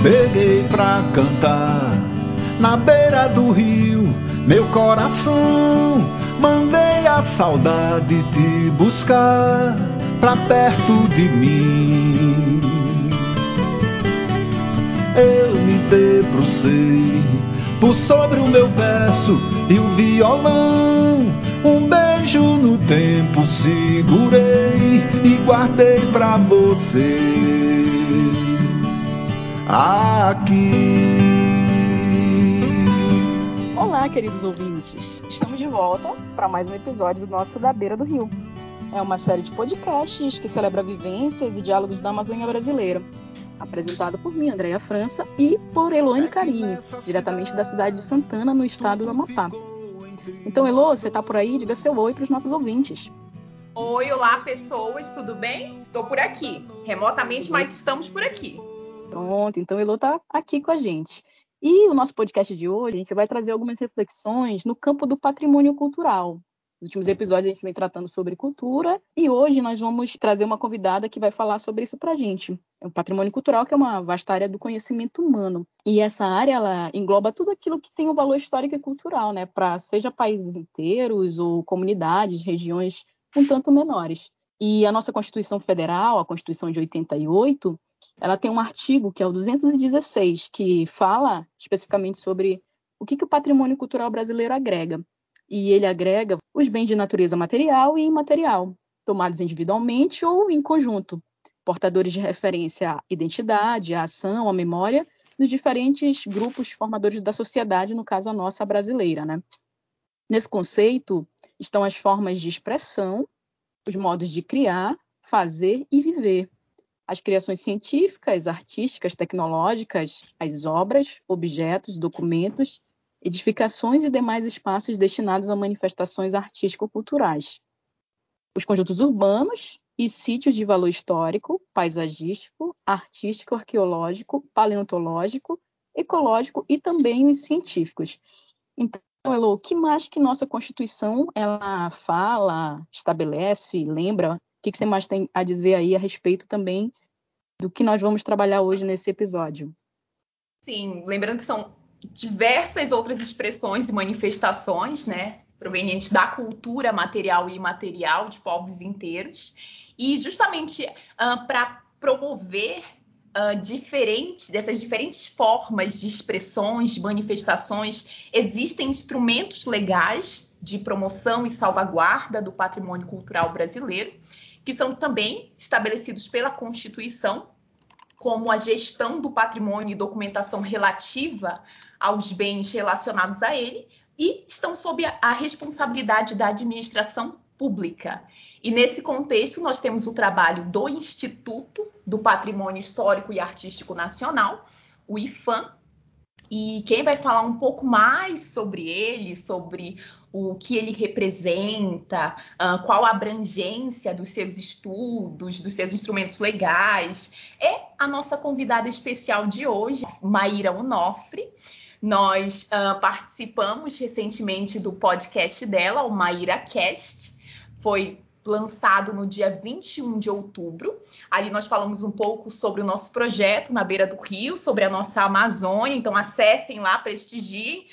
Peguei pra cantar na beira do rio, meu coração. Mandei a saudade te buscar pra perto de mim. Eu me debrucei por sobre o meu verso e o violão. Um beijo no tempo e guardei pra você. Aqui. Olá, queridos ouvintes. Estamos de volta para mais um episódio do nosso Da Beira do Rio. É uma série de podcasts que celebra vivências e diálogos da Amazônia brasileira apresentado por mim, Andréia França, e por Eloane Carini, diretamente da cidade de Santana, no estado do Amapá. Então, Elo, você está por aí? Diga seu oi para os nossos ouvintes. Oi, olá pessoas, tudo bem? Estou por aqui, remotamente, mas estamos por aqui. Pronto, então Elo está aqui com a gente. E o nosso podcast de hoje, a gente vai trazer algumas reflexões no campo do patrimônio cultural, nos últimos episódios a gente vem tratando sobre cultura e hoje nós vamos trazer uma convidada que vai falar sobre isso para a gente. É o patrimônio cultural, que é uma vasta área do conhecimento humano. E essa área ela engloba tudo aquilo que tem um valor histórico e cultural, né? Para seja países inteiros ou comunidades, regiões um tanto menores. E a nossa Constituição Federal, a Constituição de 88, ela tem um artigo que é o 216, que fala especificamente sobre o que, que o patrimônio cultural brasileiro agrega e ele agrega os bens de natureza material e imaterial, tomados individualmente ou em conjunto, portadores de referência à identidade, à ação, à memória dos diferentes grupos formadores da sociedade, no caso a nossa brasileira. Né? Nesse conceito estão as formas de expressão, os modos de criar, fazer e viver, as criações científicas, artísticas, tecnológicas, as obras, objetos, documentos edificações e demais espaços destinados a manifestações artístico-culturais. Os conjuntos urbanos e sítios de valor histórico, paisagístico, artístico, arqueológico, paleontológico, ecológico e também os científicos. Então, Elo, o que mais que nossa Constituição ela fala, estabelece, lembra? O que, que você mais tem a dizer aí a respeito também do que nós vamos trabalhar hoje nesse episódio? Sim, lembrando que são diversas outras expressões e manifestações, né, provenientes da cultura material e imaterial de povos inteiros, e justamente uh, para promover uh, diferentes dessas diferentes formas de expressões, de manifestações, existem instrumentos legais de promoção e salvaguarda do patrimônio cultural brasileiro, que são também estabelecidos pela Constituição como a gestão do patrimônio e documentação relativa aos bens relacionados a ele e estão sob a responsabilidade da administração pública. E nesse contexto, nós temos o trabalho do Instituto do Patrimônio Histórico e Artístico Nacional, o IFAM, e quem vai falar um pouco mais sobre ele, sobre o que ele representa, uh, qual a abrangência dos seus estudos, dos seus instrumentos legais, é a nossa convidada especial de hoje, Maíra Onofre. Nós uh, participamos recentemente do podcast dela, o Maíra Cast. Foi lançado no dia 21 de outubro. Ali nós falamos um pouco sobre o nosso projeto na beira do rio, sobre a nossa Amazônia. Então acessem lá, prestigiem.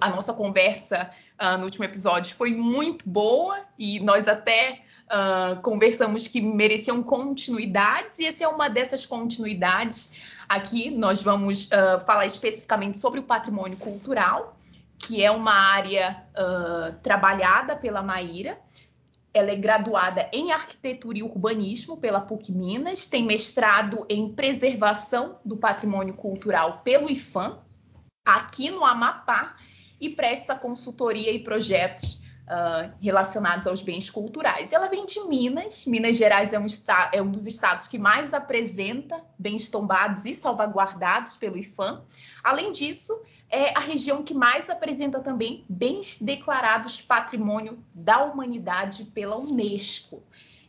A nossa conversa uh, no último episódio foi muito boa e nós até uh, conversamos que mereciam continuidades e essa é uma dessas continuidades. Aqui nós vamos uh, falar especificamente sobre o patrimônio cultural, que é uma área trabalhada pela Maíra ela é graduada em arquitetura e urbanismo pela PUC Minas, tem mestrado em preservação do patrimônio cultural pelo IFAM, aqui no Amapá, e presta consultoria e projetos uh, relacionados aos bens culturais. Ela vem de Minas, Minas Gerais é um, é um dos estados que mais apresenta bens tombados e salvaguardados pelo IFAM. Além disso, é a região que mais apresenta também bens declarados patrimônio da humanidade pela Unesco.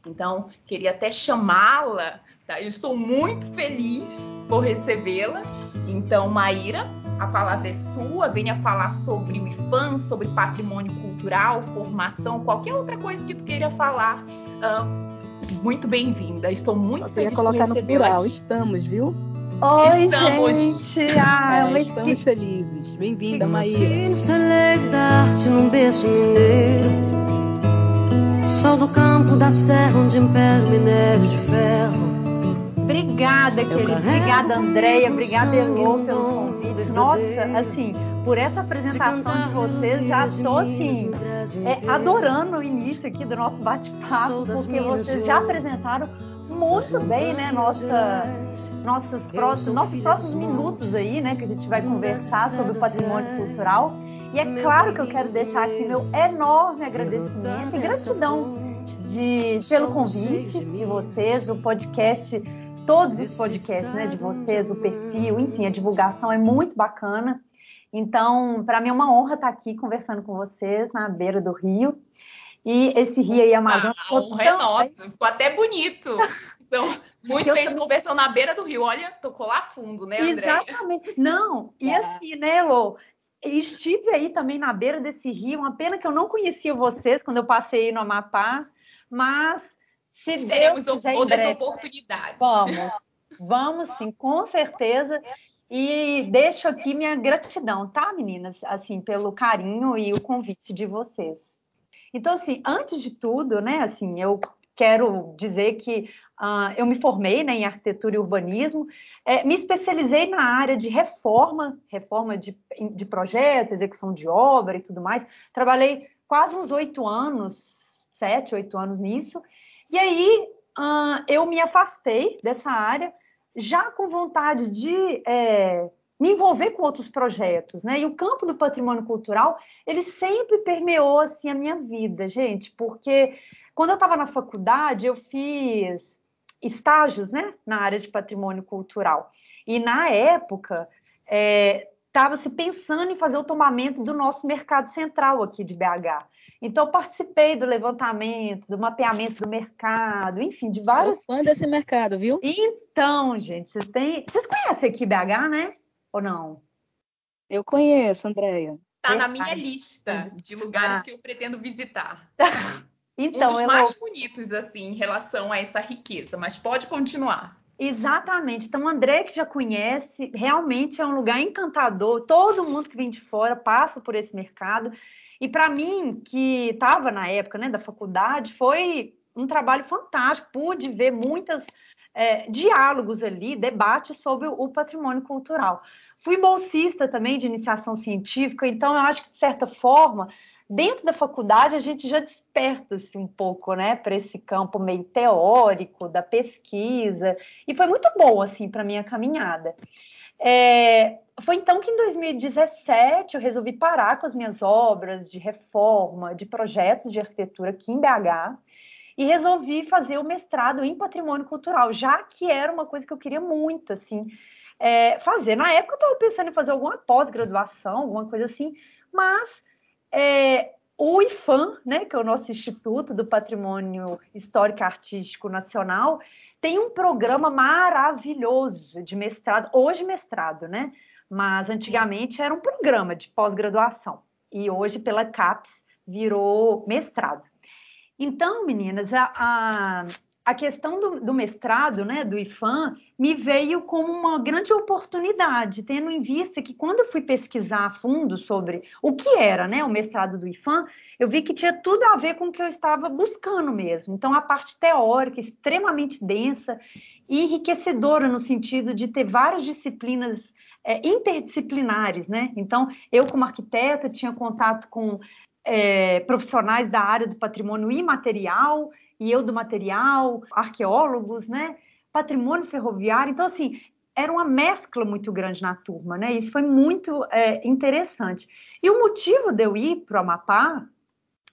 Então, queria até chamá-la, tá? Eu estou muito feliz por recebê-la. Então, Maíra, a palavra é sua, venha falar sobre o IFAM, sobre patrimônio cultural, formação, qualquer outra coisa que tu queira falar. Uh, muito bem-vinda. Estou muito feliz de colocar por no plural. Estamos, viu? Oi, Estamos. gente! Ah, É, uma estamos felizes. Bem-vinda, Maíra. Imagino dar-te mineiro Sol do campo da serra onde impera o minério de ferro Obrigada, querida. Obrigada, Andréia. Obrigada, Elô, pelo convite. Nossa, assim, por essa apresentação de vocês, já tô assim, é, adorando o início aqui do nosso bate-papo, porque vocês já apresentaram muito bem, né, nossa, nossas próximos, nossos próximos minutos aí, né, que a gente vai conversar sobre o patrimônio cultural. E é claro que eu quero deixar aqui meu enorme agradecimento e gratidão de, pelo convite de vocês, o podcast, todos os podcasts né, de vocês, o perfil, enfim, a divulgação é muito bacana. Então, para mim é uma honra estar aqui conversando com vocês na beira do rio. E esse rio aí, Amazonas, Ah, a honra é tão- nossa, ficou até bonito. Então, muito Eu bem também- na beira do rio. Olha, tocou lá fundo, né, Andréia? Exatamente. Não, e É. assim, né, Lô? Estive aí também na beira desse rio, uma pena que eu não conhecia vocês quando eu passei no Amapá, mas se Teremos Deus quiser, outras breve, oportunidades. Vamos, vamos sim, com certeza. E deixo aqui minha gratidão, tá, meninas? Assim, pelo carinho e o convite de vocês. Então, assim, antes de tudo, né, assim, eu quero dizer que ah, eu me formei né, em arquitetura e urbanismo, eh, me especializei na área de reforma, reforma de, de projeto, execução de obra e tudo mais. Trabalhei quase uns oito anos, sete, oito anos nisso. E aí ah, eu me afastei dessa área, já com vontade de é, me envolver com outros projetos, né? E o campo do patrimônio cultural, ele sempre permeou assim a minha vida, gente, porque quando eu estava na faculdade, eu fiz estágios, né, na área de patrimônio cultural. E na época, estava se pensando em fazer o tombamento do nosso mercado central aqui de BH. Então, eu participei do levantamento, do mapeamento do mercado, enfim, de várias. Sou fã desse mercado, viu? Então, gente, vocês têm. Vocês conhecem aqui BH, né? Ou não? Eu conheço, Andréia. Tá na minha lista de lugares Ah. que eu pretendo visitar. Então, um dos mais bonitos, assim, em relação a essa riqueza. Mas pode continuar. Exatamente. Então, André, que já conhece, realmente é um lugar encantador. Todo mundo que vem de fora passa por esse mercado. E para mim, que estava na época né, da faculdade, foi um trabalho fantástico. Pude ver muitos diálogos ali, debates sobre o patrimônio cultural. Fui bolsista também de iniciação científica, então eu acho que, de certa forma, dentro da faculdade a gente já desperta-se um pouco, né, para esse campo meio teórico da pesquisa, e foi muito bom, assim, para minha caminhada. É, foi então que em 2017 eu resolvi parar com as minhas obras de reforma, de projetos de arquitetura aqui em BH, e resolvi fazer o mestrado em patrimônio cultural, já que era uma coisa que eu queria muito, assim, é, fazer. Na época eu estava pensando em fazer alguma pós-graduação, alguma coisa assim, mas é, o IFAM, né, que é o nosso Instituto do Patrimônio Histórico e Artístico Nacional, tem um programa maravilhoso de mestrado, hoje mestrado, né? Mas antigamente era um programa de pós-graduação e hoje pela CAPES virou mestrado. Então, meninas, a, a, a questão do, do, mestrado, né, do IFAM, me veio como uma grande oportunidade, tendo em vista que quando eu fui pesquisar a fundo sobre o que era, né, o mestrado do IFAM, eu vi que tinha tudo a ver com o que eu estava buscando mesmo. Então, a parte teórica extremamente densa e enriquecedora no sentido de ter várias disciplinas é, interdisciplinares, né? Então, eu como arquiteta tinha contato com é, profissionais da área do patrimônio imaterial e eu do material, arqueólogos, né? Patrimônio ferroviário. Então, assim, era uma mescla muito grande na turma, né? Isso foi muito é, interessante. E o motivo de eu ir para o Amapá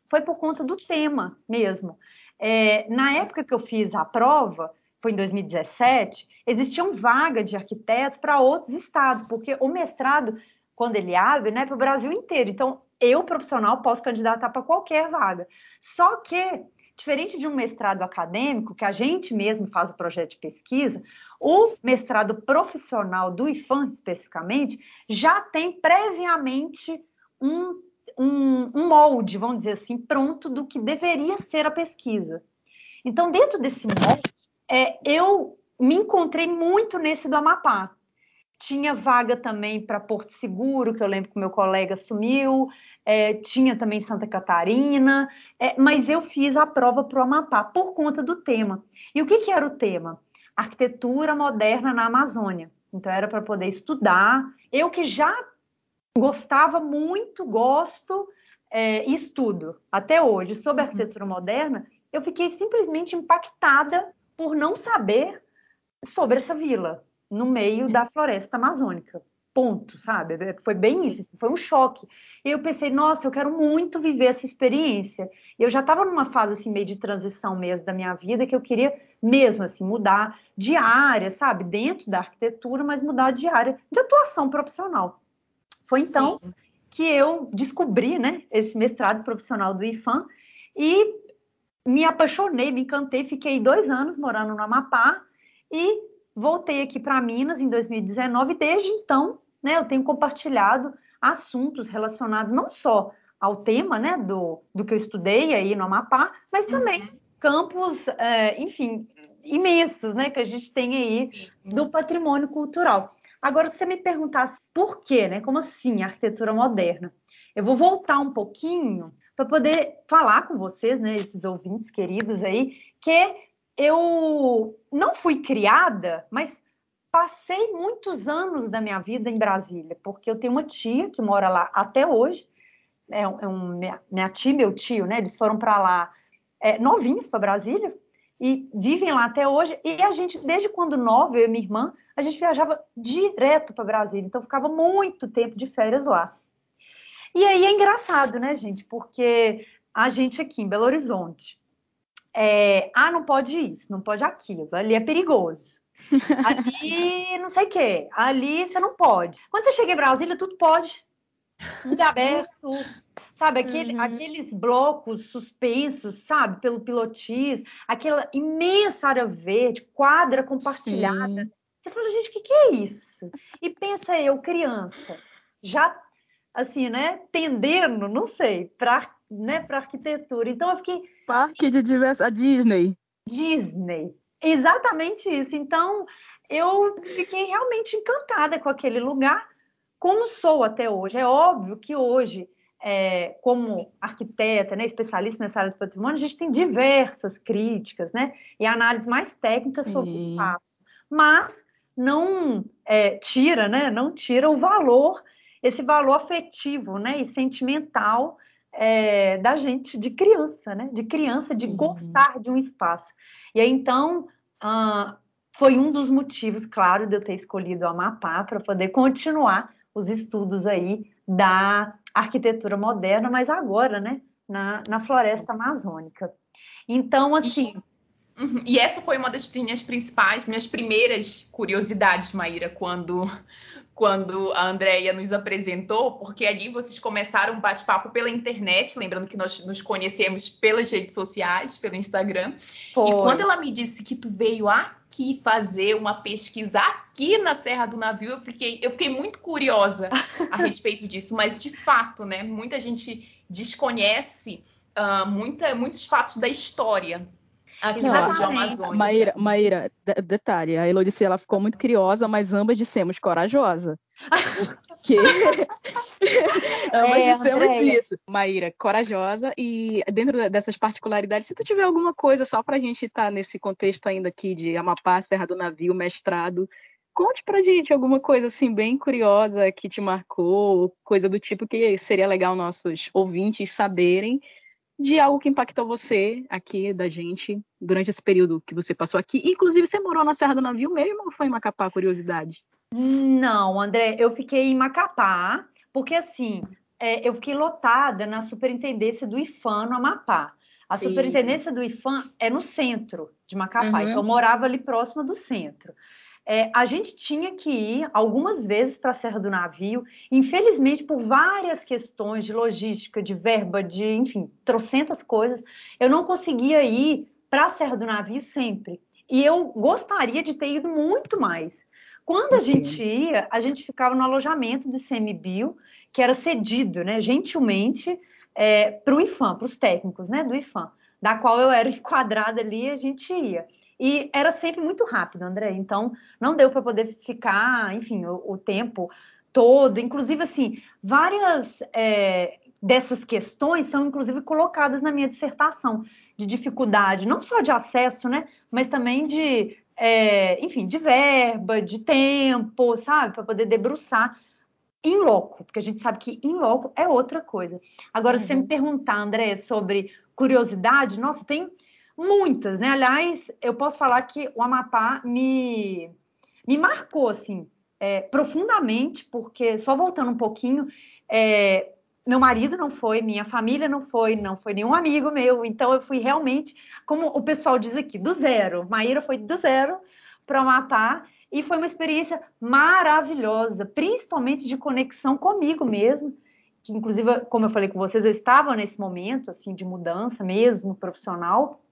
foi por conta do tema mesmo. É, na época que eu fiz a prova, foi em 2017, existiam vaga de arquitetos para outros estados, porque o mestrado, quando ele abre, né, para o Brasil inteiro. Então, eu, profissional, posso candidatar para qualquer vaga. Só que, diferente de um mestrado acadêmico, que a gente mesmo faz o projeto de pesquisa, o mestrado profissional do IFAM, especificamente, já tem previamente um, um, um molde, vamos dizer assim, pronto do que deveria ser a pesquisa. Então, dentro desse molde, é, eu me encontrei muito nesse do Amapá. Tinha vaga também para Porto Seguro, que eu lembro que meu colega assumiu, é, tinha também Santa Catarina, é, mas eu fiz a prova para o Amapá por conta do tema. E o que, que era o tema? Arquitetura moderna na Amazônia. Então, era para poder estudar. Eu que já gostava muito, gosto é, e estudo até hoje sobre uhum. arquitetura moderna, eu fiquei simplesmente impactada por não saber sobre essa vila no meio da floresta amazônica. Ponto, sabe? Foi bem isso, assim, foi um choque. E eu pensei, nossa, eu quero muito viver essa experiência. Eu já estava numa fase assim meio de transição mesmo da minha vida que eu queria mesmo assim mudar de área, sabe, dentro da arquitetura, mas mudar de área de atuação profissional. Foi então Sim. que eu descobri, né, esse mestrado profissional do IFAM e me apaixonei, me encantei, fiquei dois anos morando no Amapá e voltei aqui para Minas em 2019 e desde então, né, eu tenho compartilhado assuntos relacionados não só ao tema, né, do, do que eu estudei aí no Amapá, mas também uhum. campos, é, enfim, imensos, né, que a gente tem aí do patrimônio cultural. Agora, se você me perguntasse por quê, né? Como assim arquitetura moderna? Eu vou voltar um pouquinho para poder falar com vocês, né, esses ouvintes queridos aí, que eu não fui criada, mas passei muitos anos da minha vida em Brasília, porque eu tenho uma tia que mora lá até hoje, é, um, é um minha, minha, tia e meu tio, né? Eles foram para lá é, novinhos para Brasília e vivem lá até hoje. E a gente, desde quando nova, eu e minha irmã, a gente viajava direto para Brasília, então ficava muito tempo de férias lá. E aí é engraçado, né, gente? Porque a gente aqui em Belo Horizonte, é, ah, não pode isso, não pode aquilo, ali é perigoso. Ali não sei o quê, ali você não pode. Quando você chega em Brasília, tudo pode. Tudo é aberto, sabe? Aquele, uhum. Aqueles blocos suspensos, sabe? Pelo pilotis, aquela imensa área verde, quadra compartilhada. Sim. Você fala, gente, o que, que é isso? E pensa eu, criança, já assim, né, tendendo, não sei, para né, para arquitetura. Então eu fiquei parque de diversas a Disney. Disney. Exatamente isso. Então eu fiquei realmente encantada com aquele lugar, como sou até hoje. É óbvio que hoje é, como arquiteta, né, especialista nessa área do patrimônio, a gente tem diversas críticas, né, e análises mais técnicas sobre o espaço. Mas não é, tira, né? Não tira o valor, esse valor afetivo, né? E sentimental é, da gente, de criança, né? De criança, de uhum. gostar de um espaço. E aí, então, uh, foi um dos motivos, claro, de eu ter escolhido o Amapá para poder continuar os estudos aí da arquitetura moderna, mas agora, né? Na, na floresta amazônica. Então, assim, Uhum. E essa foi uma das minhas principais, minhas primeiras curiosidades, Maíra, quando, quando a Andrea nos apresentou, porque ali vocês começaram um bate-papo pela internet, lembrando que nós nos conhecemos pelas redes sociais, pelo Instagram. Foi. E quando ela me disse que tu veio aqui fazer uma pesquisa aqui na Serra do Navio, eu fiquei, eu fiquei muito curiosa a respeito disso, mas de fato, né, muita gente desconhece uh, muita, muitos fatos da história Aqui não, na região amazônica. Maíra, Maíra detalhe, a Elodice ela ficou muito curiosa, mas ambas dissemos corajosa. Porque ambas é, dissemos Andréia. isso. Maíra, corajosa e dentro dessas particularidades, se tu tiver alguma coisa só pra gente estar tá nesse contexto ainda aqui de Amapá, Serra do Navio, mestrado, conte pra gente alguma coisa assim bem curiosa que te marcou, coisa do tipo que seria legal nossos ouvintes saberem de algo que impactou você aqui, da gente, durante esse período que você passou aqui. Inclusive, você morou na Serra do Navio mesmo ou foi em Macapá, curiosidade? Não, André, eu fiquei em Macapá, porque assim, é, eu fiquei lotada na superintendência do IFAM no Amapá. A Sim. superintendência do IFAM é no centro de Macapá, uhum. então eu morava ali próxima do centro. É, a gente tinha que ir algumas vezes para a Serra do Navio, infelizmente, por várias questões de logística, de verba, de, enfim, trocentas coisas, eu não conseguia ir para a Serra do Navio sempre. E eu gostaria de ter ido muito mais. Quando a gente ia, a gente ficava no alojamento do CMBio, que era cedido, né, gentilmente, é, para o IFAM, para os técnicos né, do IFAM. da qual eu era enquadrada ali, a gente ia. E era sempre muito rápido, André. Então, não deu para poder ficar, enfim, o, o, tempo todo. Inclusive, assim, várias é, dessas questões são, inclusive, colocadas na minha dissertação de dificuldade, não só de acesso, né? Mas também de, é, enfim, de verba, de tempo, sabe? Para poder debruçar em loco, porque a gente sabe que em loco é outra coisa. Agora, uhum. se você me perguntar, André, sobre curiosidade, nossa, tem muitas, né? Aliás, eu posso falar que o Amapá me, me marcou, assim, é, profundamente, porque, só voltando um pouquinho, é, meu marido não foi, minha família não foi, não foi nenhum amigo meu, então eu fui realmente, como o pessoal diz aqui, do zero. Maíra foi do zero para o Amapá, e foi uma experiência maravilhosa, principalmente de conexão comigo mesmo, que inclusive, como eu falei com vocês, eu estava nesse momento assim de mudança mesmo profissional.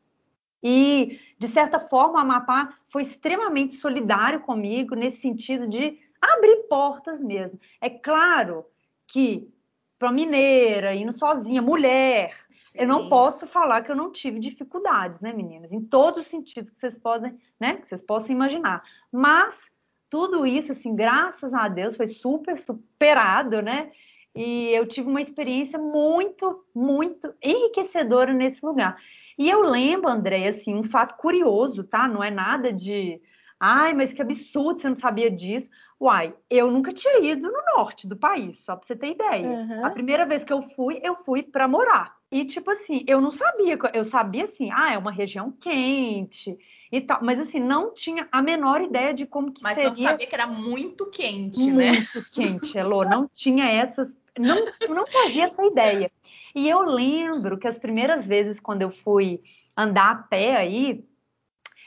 E de certa forma, a Amapá foi extremamente solidário comigo nesse sentido de abrir portas mesmo. É claro que para mineira, indo sozinha, mulher, Sim. eu não posso falar que eu não tive dificuldades, né, meninas? Em todos os sentidos que vocês podem, né, que vocês possam imaginar. Mas tudo isso, assim, graças a Deus, foi super superado, né? E eu tive uma experiência muito, muito enriquecedora nesse lugar. E eu lembro, André, assim, um fato curioso, tá? Não é nada de, ai, mas que absurdo, você não sabia disso. Uai, eu nunca tinha ido no norte do país, só para você ter ideia. Uhum. A primeira vez que eu fui, eu fui para morar. E tipo assim, eu não sabia, eu sabia assim, ah, é uma região quente e tal, mas assim, não tinha a menor ideia de como que mas seria. Mas não sabia que era muito quente, muito né? Muito quente, Elô, não tinha essas, não, não fazia essa ideia. E eu lembro que as primeiras vezes quando eu fui andar a pé aí,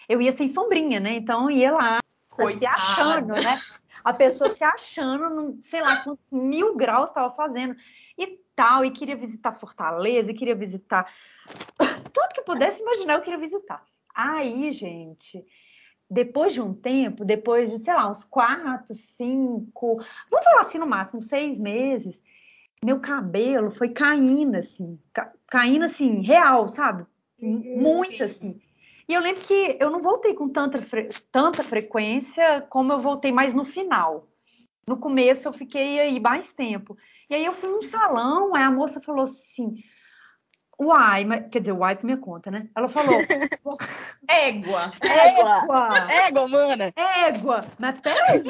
eu ia sem sombrinha, né? Então eu ia lá Coitada. se achando, né? a pessoa se achando, sei lá quantos mil graus estava fazendo e tal, e queria visitar Fortaleza, e queria visitar tudo que pudesse imaginar, eu queria visitar. Aí, gente, depois de um tempo, depois de, sei lá, uns quatro, cinco, vamos falar assim no máximo, seis meses, meu cabelo foi caindo, assim, caindo assim, real, sabe? Muito assim. E eu lembro que eu não voltei com tanta, fre tanta frequência como eu voltei mais no final. No começo eu fiquei aí mais tempo. E aí eu fui num salão, aí a moça falou assim: Uai, mas, quer dizer, uai por minha conta, né? Ela falou: Égua. Égua. Égua, mana. Égua. Mas peraí.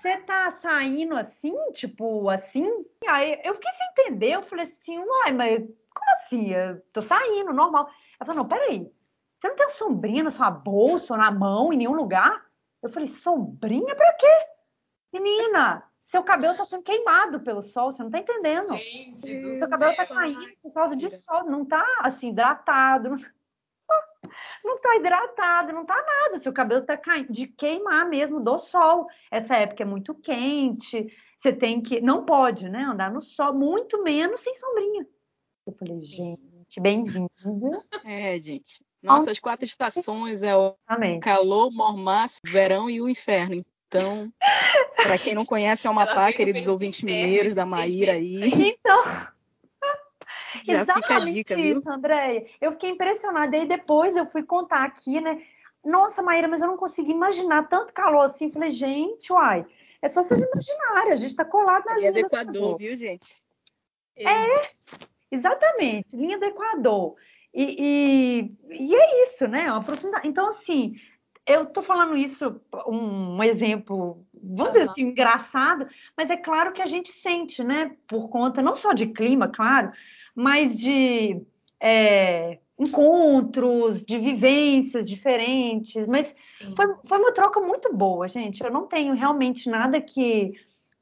Você tá saindo assim, tipo, assim? Aí eu fiquei sem entender. Eu falei assim: Uai, mas como assim? Eu tô saindo, normal. Ela falou: Não, peraí. Você não tem uma sombrinha na sua bolsa ou na mão, em nenhum lugar? Eu falei, sombrinha pra quê? Menina, seu cabelo tá sendo queimado pelo sol, você não tá entendendo. Gente, seu cabelo tá caindo por causa de sol, não tá assim, hidratado. Não, não tá hidratado, não tá nada. Seu cabelo tá caindo de queimar mesmo do sol. Essa época é muito quente, você tem que. Não pode, né? Andar no sol, muito menos sem sombrinha. Eu falei, gente, bem-vindo. É, gente. Nossas quatro estações é o Amém. calor, mormaço, verão e o inferno. Então, para quem não conhece é o Amapá, queridos ouvintes mineiros da Maíra aí. Então, já a dica, isso, viu? Andréia. Eu fiquei impressionada. E aí depois eu fui contar aqui, né? Nossa, Maíra, mas eu não consegui imaginar tanto calor assim. Falei, gente, uai, é só vocês imaginarem, a gente tá colado na linha do Equador, viu, gente? É, exatamente, linha do Equador. E, e, e é isso, né? Uma proximidade. Então, assim, eu estou falando isso, um, um exemplo, vamos dizer assim, engraçado, mas é claro que a gente sente, né? Por conta não só de clima, claro, mas de é, encontros, de vivências diferentes. Mas foi, foi uma troca muito boa, gente. Eu não tenho realmente nada que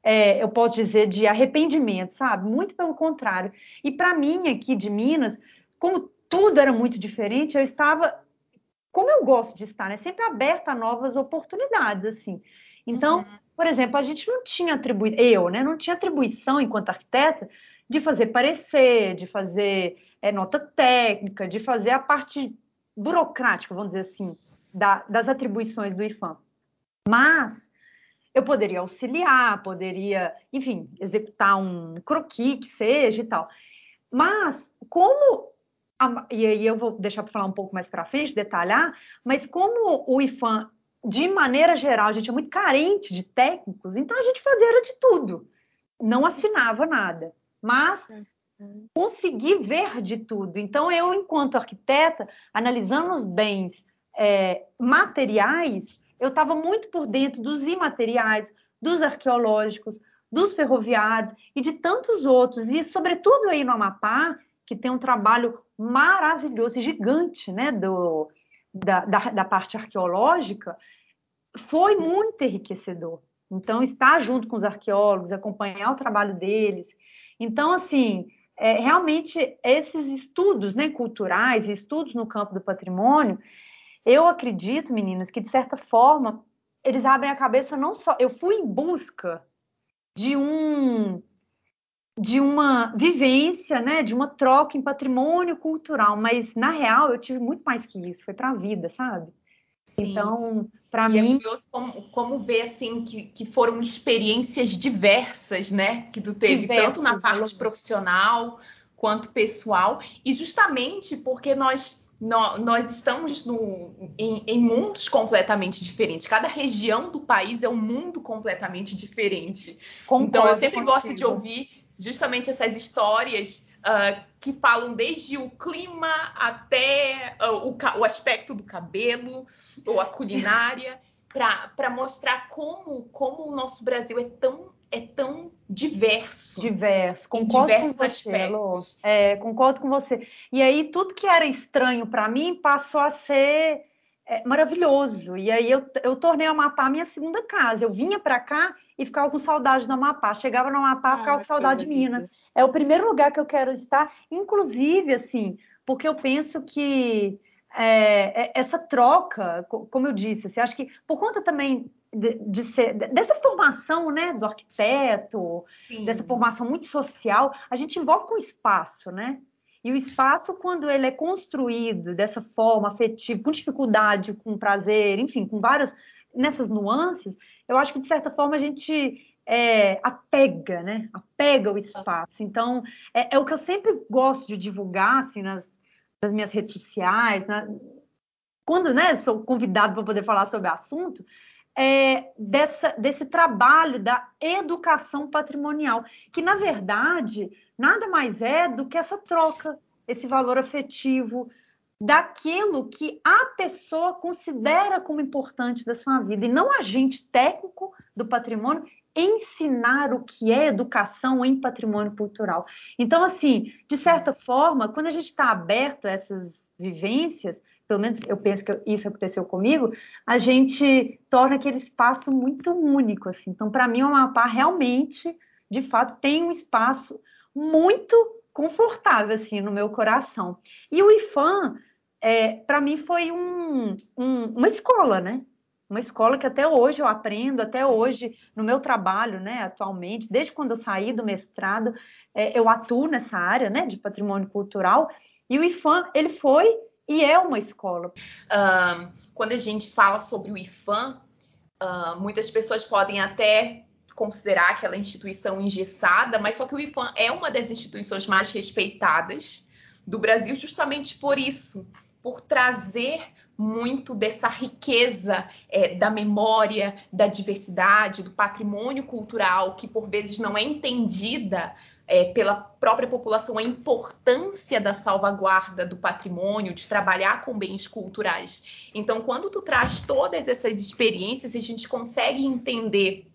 é, eu posso dizer de arrependimento, sabe? Muito pelo contrário. E para mim, aqui de Minas, como tudo era muito diferente, eu estava, como eu gosto de estar, né? Sempre aberta a novas oportunidades, assim. Então, uhum. por exemplo, a gente não tinha atribuição, eu, né? Não tinha atribuição enquanto arquiteta de fazer parecer, de fazer é, nota técnica, de fazer a parte burocrática, vamos dizer assim, da, das atribuições do IFAM. Mas eu poderia auxiliar, poderia, enfim, executar um croquis que seja e tal. Mas, como e aí eu vou deixar para falar um pouco mais para frente, detalhar, mas como o IFAM, de maneira geral, a gente é muito carente de técnicos, então a gente fazia de tudo. Não assinava nada, mas consegui ver de tudo. Então, eu, enquanto arquiteta, analisando os bens é, materiais, eu estava muito por dentro dos imateriais, dos arqueológicos, dos ferroviários e de tantos outros. E, sobretudo, aí no Amapá, que tem um trabalho maravilhoso e gigante né, do, da, da, da parte arqueológica, foi muito enriquecedor. Então, estar junto com os arqueólogos, acompanhar o trabalho deles. Então, assim, é, realmente, esses estudos né, culturais, estudos no campo do patrimônio, eu acredito, meninas, que de certa forma eles abrem a cabeça não só. Eu fui em busca de um de uma vivência, né, de uma troca em patrimônio cultural, mas na real eu tive muito mais que isso, foi para a vida, sabe? Sim. Então, para é mim. É curioso como, como ver assim que, que foram experiências diversas, né? Que tu teve, diversas, tanto na parte profissional quanto pessoal, e justamente porque nós nós estamos no, em, em, mundos completamente diferentes. Cada região do país é um mundo completamente diferente. Concordo então, eu sempre contigo. gosto de ouvir justamente essas histórias uh, que falam desde o clima até uh, o, o, aspecto do cabelo ou a culinária, para mostrar como, como o nosso Brasil é tão é tão diverso. Diverso, concordo com você, Lô. É, concordo com você. E aí tudo que era estranho para mim passou a ser é, maravilhoso. E aí eu, eu tornei o Amapá minha segunda casa. Eu vinha para cá e ficava com saudade do Amapá. Chegava no Amapá, e ficava ah, com saudade de Minas. É o primeiro lugar que eu quero estar, inclusive, assim, porque eu penso que é, é essa troca, como eu disse, assim, acho que por conta também de, de ser, dessa formação né, do arquiteto, Sim. dessa formação muito social, a gente envolve com o espaço, né? E o espaço, quando ele é construído dessa forma afetiva, com dificuldade, com prazer, enfim, com várias nessas nuances, eu acho que de certa forma a gente é, apega, né? Apega o espaço. Então, é, é, o que eu sempre gosto de divulgar, assim, nas, nas minhas redes sociais, na, quando, né, sou convidado para poder falar sobre assunto, é, dessa, desse trabalho da educação patrimonial, que na verdade nada mais é do que essa troca, esse valor afetivo daquilo que a pessoa considera como importante da sua vida e não agente técnico do patrimônio ensinar o que é educação em patrimônio cultural. Então, assim, de certa forma, quando a gente está aberto a essas vivências, pelo menos eu penso que isso aconteceu comigo, a gente torna aquele espaço muito único, assim. Então, para mim, o Amapá realmente, de fato, tem um espaço muito confortável, assim, no meu coração. E o IFAM, é, para mim, foi um, um, uma escola, né? Uma escola que até hoje eu aprendo, até hoje, no meu trabalho, né, atualmente, desde quando eu saí do mestrado, é, eu atuo nessa área, né, de patrimônio cultural, e o IFAM, ele foi e é uma escola. Uh, quando a gente fala sobre o IFAM, uh, muitas pessoas podem até considerar aquela instituição engessada, mas só que o IFAM é uma das instituições mais respeitadas do Brasil justamente por isso, por trazer muito dessa riqueza é, da memória, da diversidade, do patrimônio cultural, que por vezes não é entendida é, pela própria população a importância da salvaguarda do patrimônio, de trabalhar com bens culturais. Então, quando tu traz todas essas experiências, a gente consegue entender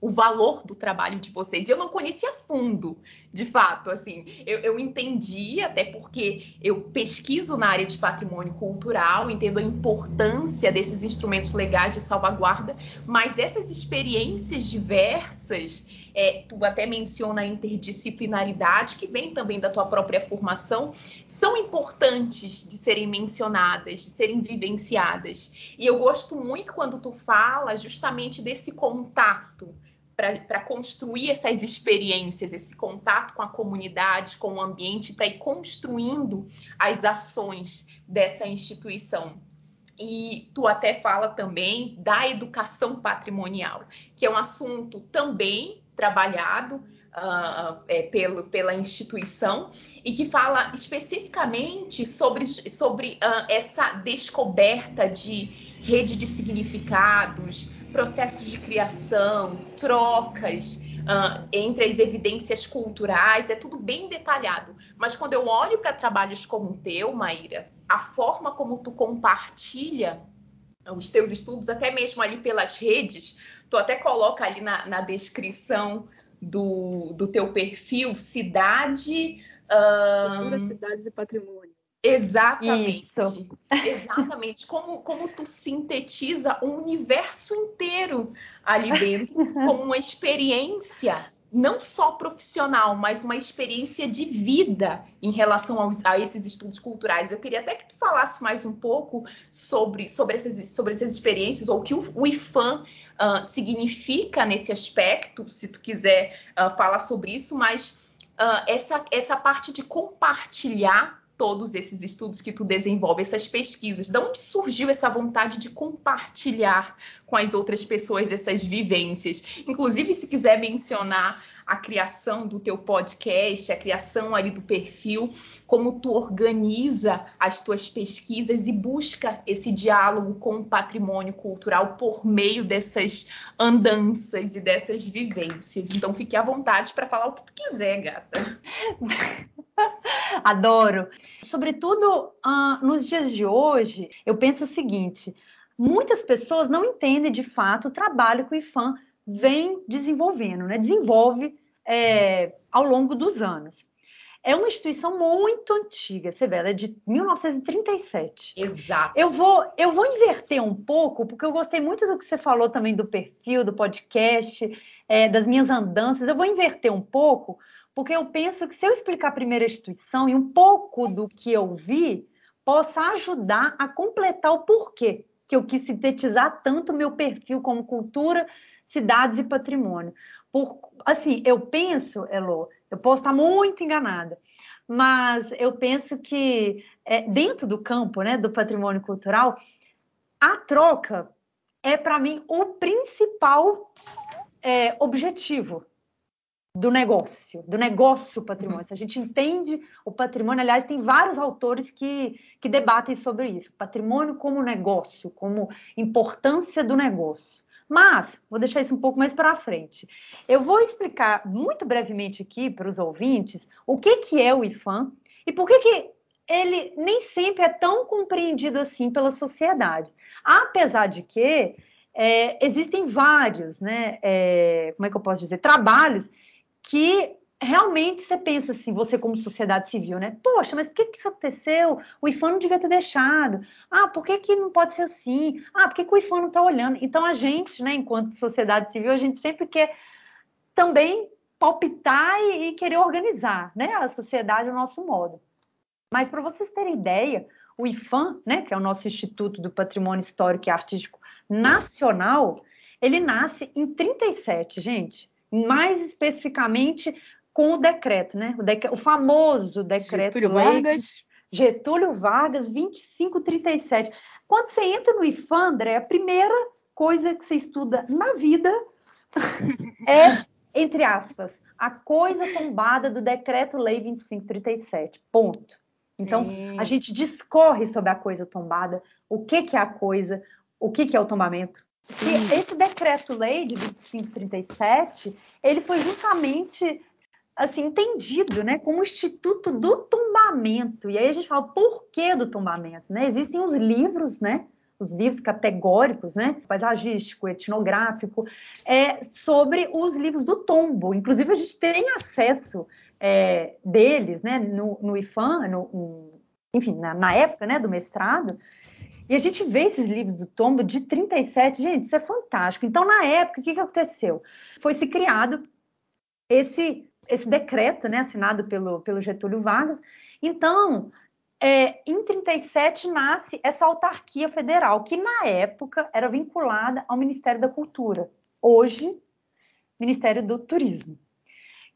o valor do trabalho de vocês. Eu não conhecia a fundo, de fato, assim, eu, eu, entendi, até porque eu pesquiso na área de patrimônio cultural, entendo a importância desses instrumentos legais de salvaguarda, mas essas experiências diversas é, tu até menciona a interdisciplinaridade, que vem também da tua própria formação, são importantes de serem mencionadas, de serem vivenciadas. E eu gosto muito quando tu fala justamente desse contato para construir essas experiências, esse contato com a comunidade, com o ambiente, para ir construindo as ações dessa instituição. E tu até fala também da educação patrimonial, que é um assunto também trabalhado uh, é, pelo, pela instituição e que fala especificamente sobre, sobre uh, essa descoberta de rede de significados, processos de criação, trocas uh, entre as evidências culturais, é tudo bem detalhado. Mas quando eu olho para trabalhos como o teu, Maíra, a forma como tu compartilha os teus estudos, até mesmo ali pelas redes, tu até coloca ali na, na descrição do, do teu perfil cidade. Cultura, cidades e patrimônio. Exatamente. Isso. Exatamente. Como, como tu sintetiza o universo inteiro ali dentro como uma experiência não só profissional, mas uma experiência de vida em relação aos, a esses estudos culturais. Eu queria até que tu falasse mais um pouco sobre, sobre, essas, sobre essas experiências, ou o que o, o IFAM uh, significa nesse aspecto, se tu quiser uh, falar sobre isso, mas uh, essa, essa parte de compartilhar todos esses estudos que tu desenvolve, essas pesquisas? De onde surgiu essa vontade de compartilhar com as outras pessoas essas vivências? Inclusive, se quiser mencionar a criação do teu podcast, a criação ali do perfil, como tu organiza as tuas pesquisas e busca esse diálogo com o patrimônio cultural por meio dessas andanças e dessas vivências. Então, fique à vontade para falar o que tu quiser, gata. Adoro. Sobretudo uh, nos dias de hoje, eu penso o seguinte: muitas pessoas não entendem de fato o trabalho que o IFAM vem desenvolvendo, né? Desenvolve é, ao longo dos anos. É uma instituição muito antiga, você vê, ela é de 1937. Exato. Eu vou, eu vou inverter um pouco, porque eu gostei muito do que você falou também do perfil, do podcast, é, das minhas andanças. Eu vou inverter um pouco, porque eu penso que se eu explicar a primeira instituição e um pouco do que eu vi, possa ajudar a completar o porquê que eu quis sintetizar tanto meu perfil como cultura, cidades e patrimônio. Por, assim, eu penso, Elo, eu posso estar muito enganada, mas eu penso que é, dentro do campo né, do patrimônio cultural, a troca é, para mim, o principal é, objetivo do negócio, do negócio patrimônio. Se a gente entende o patrimônio, aliás, tem vários autores que, que debatem sobre isso. Patrimônio como negócio, como importância do negócio. Mas, vou deixar isso um pouco mais para frente. Eu vou explicar muito brevemente aqui para os ouvintes o que, que é o IFAM e por que, que ele nem sempre é tão compreendido assim pela sociedade. Apesar de que é, existem vários, né, é, como é que eu posso dizer, trabalhos que realmente você pensa assim, você como sociedade civil, né? Poxa, mas por que, que isso aconteceu? O IFAM não devia ter deixado. Ah, por que, que não pode ser assim? Ah, por que, que o IFAM não está olhando? Então a gente, né, enquanto sociedade civil, a gente sempre quer também palpitar e, e querer organizar né, a sociedade ao nosso modo. Mas para vocês terem ideia, o IFAM, né, que é o nosso Instituto do Patrimônio Histórico e Artístico Nacional, ele nasce em 37, gente mais especificamente com o decreto, né? O, o famoso decreto Getúlio Vargas. Getúlio Vargas 2537. Quando você entra no IFAM, André, a primeira coisa que você estuda na vida é, entre aspas, a coisa tombada do decreto-lei 2537. Ponto. Então, Sim. a gente discorre sobre a coisa tombada, o que, que é a coisa, o que, que é o tombamento, Sim. esse decreto-lei de 2537, ele foi justamente assim entendido, né, como instituto do tombamento. E aí a gente fala por que do tombamento, né? Existem os livros, né? Os livros categóricos, né? Paisagístico, etnográfico, é, sobre os livros do tombo. Inclusive, a gente tem acesso é, deles, né? No, no IFAM, no, no, enfim, na, na época, né? Do mestrado. E a gente vê esses livros do tombo de 37, gente, isso é fantástico. Então, na época, o que, que aconteceu? Foi se criado esse, esse decreto, né, assinado pelo, pelo Getúlio Vargas. Então, é, em 37 nasce essa autarquia federal, que na época era vinculada ao Ministério da Cultura. Hoje, Ministério do Turismo.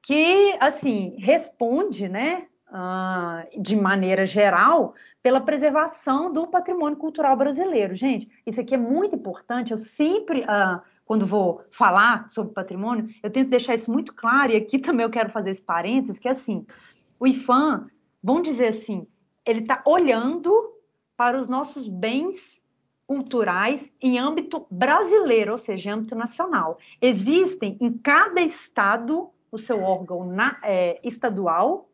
Que, assim, responde, né, uh, de maneira geral, pela preservação do patrimônio cultural brasileiro. Gente, isso aqui é muito importante. Eu sempre uh, quando vou falar sobre patrimônio, eu tento deixar isso muito claro, e aqui também eu quero fazer esse parênteses, que é assim, o IFAM, vamos dizer assim, ele está olhando para os nossos bens culturais em âmbito brasileiro, ou seja, em âmbito nacional. Existem em cada estado o seu órgão na, é, estadual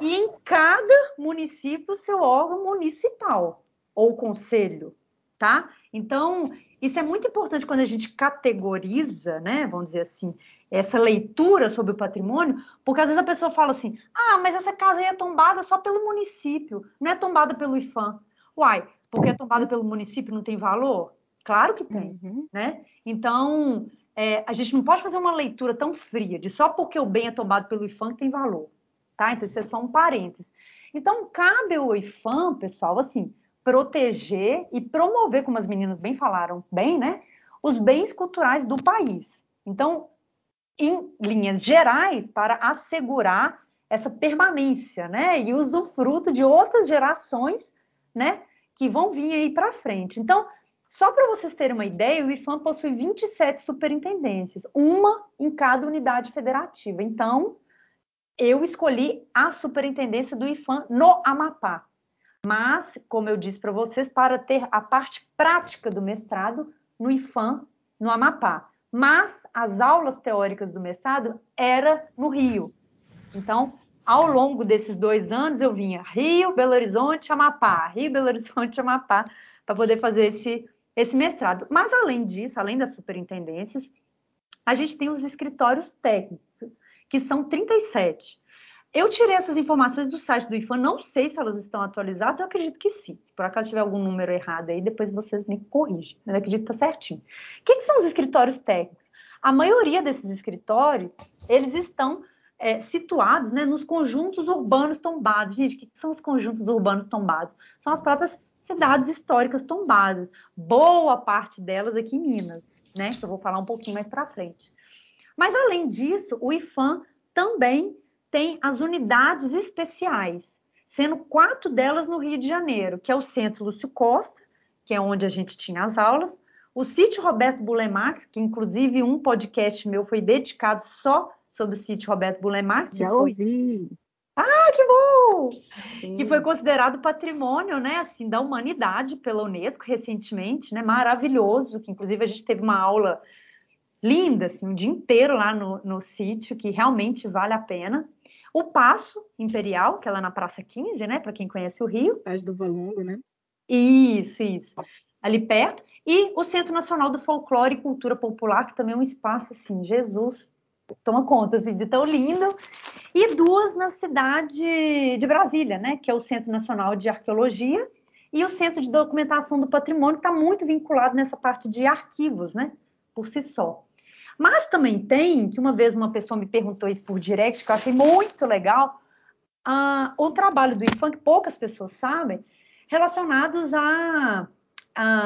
e em cada município seu órgão municipal ou conselho, tá? Então, isso é muito importante quando a gente categoriza, né, vamos dizer assim, essa leitura sobre o patrimônio, porque às vezes a pessoa fala assim: "Ah, mas essa casa aí é tombada só pelo município, não é tombada pelo IFAM". Uai, porque é tombada pelo município não tem valor? Claro que tem, uhum. né? Então, é, a gente não pode fazer uma leitura tão fria de só porque o bem é tombado pelo IFAM tem valor, tá? Então, isso é só um parênteses. Então, cabe ao IFAM, pessoal, assim, proteger e promover, como as meninas bem falaram, bem, né? Os bens culturais do país. Então, em linhas gerais, para assegurar essa permanência, né? E usufruto de outras gerações, né? Que vão vir aí para frente. Então, só para vocês terem uma ideia, o IFAM possui 27 superintendências, uma em cada unidade federativa. Então, eu escolhi a superintendência do IFAM no Amapá. Mas, como eu disse para vocês, para ter a parte prática do mestrado no IFAM, no Amapá. Mas as aulas teóricas do mestrado era no Rio. Então, ao longo desses dois anos, eu vinha Rio, Belo Horizonte, Amapá, Rio, Belo Horizonte, Amapá, para poder fazer esse, esse mestrado. Mas, além disso, além das superintendências, a gente tem os escritórios técnicos, que são 37. Eu tirei essas informações do site do IFAM, não sei se elas estão atualizadas, eu acredito que sim. Se por acaso tiver algum número errado aí, depois vocês me corrigem, mas acredito que está certinho. O que, que, são os escritórios técnicos? A maioria desses escritórios, eles estão é, situados né, nos conjuntos urbanos tombados. Gente, o que, que são os conjuntos urbanos tombados? São as próprias cidades históricas tombadas. Boa parte delas aqui em Minas, né? Que eu vou falar um pouquinho mais para frente. Mas, além disso, o IFAM também tem as unidades especiais, sendo quatro delas no Rio de Janeiro, que é o Centro Lúcio Costa, que é onde a gente tinha as aulas, o sítio Roberto Bulemax, que inclusive um podcast meu foi dedicado só sobre o sítio Roberto Bulemax. Já foi... ouvi. Ah, que bom! Sim. Que foi considerado patrimônio, né, assim, da humanidade pela Unesco recentemente, né, maravilhoso, que inclusive a gente teve uma aula linda, assim, um dia inteiro lá no, no sítio, que realmente vale a pena. O Passo Imperial, que é lá na Praça 15, né? Para quem conhece o Rio. Praça do Valongo, né? Isso, isso. Ali perto. E o Centro Nacional do Folclore e Cultura Popular, que também é um espaço, assim, Jesus toma conta, assim, de tão lindo. E duas na cidade de Brasília, né? Que é o Centro Nacional de Arqueologia e o Centro de Documentação do Patrimônio, que está muito vinculado nessa parte de arquivos, né? Por si só. Mas também tem, que uma vez uma pessoa me perguntou isso por direct, que eu achei muito legal, uh, o trabalho do IFAM, que poucas pessoas sabem, relacionados a,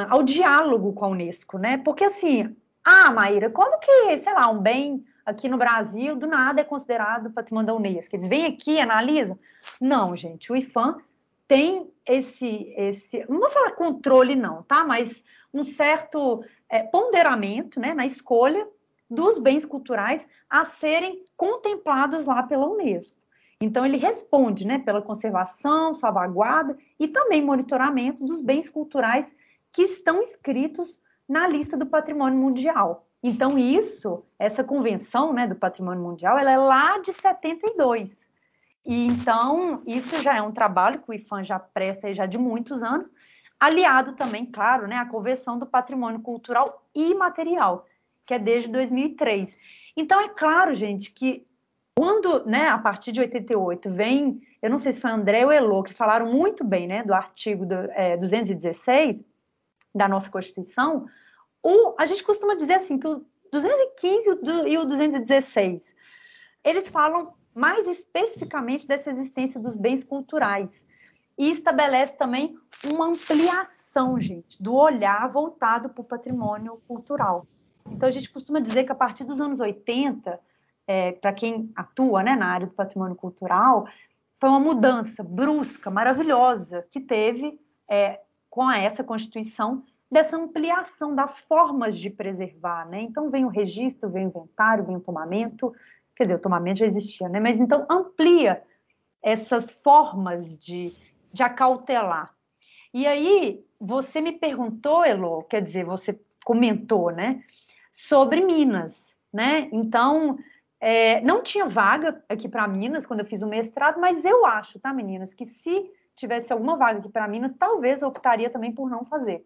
ao diálogo com a Unesco, né? Porque assim, ah, Maíra, como que, sei lá, um bem aqui no Brasil, do nada é considerado patrimônio da Unesco? Eles vêm aqui, analisam? Não, gente, o IFAM tem esse, esse, não vou falar controle não, tá? Mas um certo é, ponderamento, né, na escolha dos bens culturais a serem contemplados lá pela Unesco. Então, ele responde né, pela conservação, salvaguarda e também monitoramento dos bens culturais que estão inscritos na lista do patrimônio mundial. Então, isso, essa convenção né, do patrimônio mundial, ela é lá de 72. E então, isso já é um trabalho que o IFAM já presta já de muitos anos, aliado também, claro, né, à Convenção do Patrimônio Cultural e Material, que é desde 2003. Então, é claro, gente, que quando, né, a partir de 88, vem, eu não sei se foi André ou Elô, que falaram muito bem, né, do artigo do, é, 216 da nossa Constituição, o, a gente costuma dizer assim, que o 215 e o 216, eles falam mais especificamente dessa existência dos bens culturais e estabelece também uma ampliação, gente, do olhar voltado para o patrimônio cultural. Então, a gente costuma dizer que a partir dos anos 80, é, para quem atua né, na área do patrimônio cultural, foi uma mudança brusca, maravilhosa, que teve é, com essa Constituição dessa ampliação das formas de preservar, né? Então vem o registro, vem o inventário, vem o tomamento, quer dizer, o tomamento já existia, né? Mas então amplia essas formas de, de acautelar. E aí, você me perguntou, Elo, quer dizer, você comentou, né, sobre Minas, né? Então, é, não tinha vaga aqui para Minas quando eu fiz o mestrado, mas eu acho, tá, meninas, que se tivesse alguma vaga aqui para Minas, talvez eu optaria também por não fazer,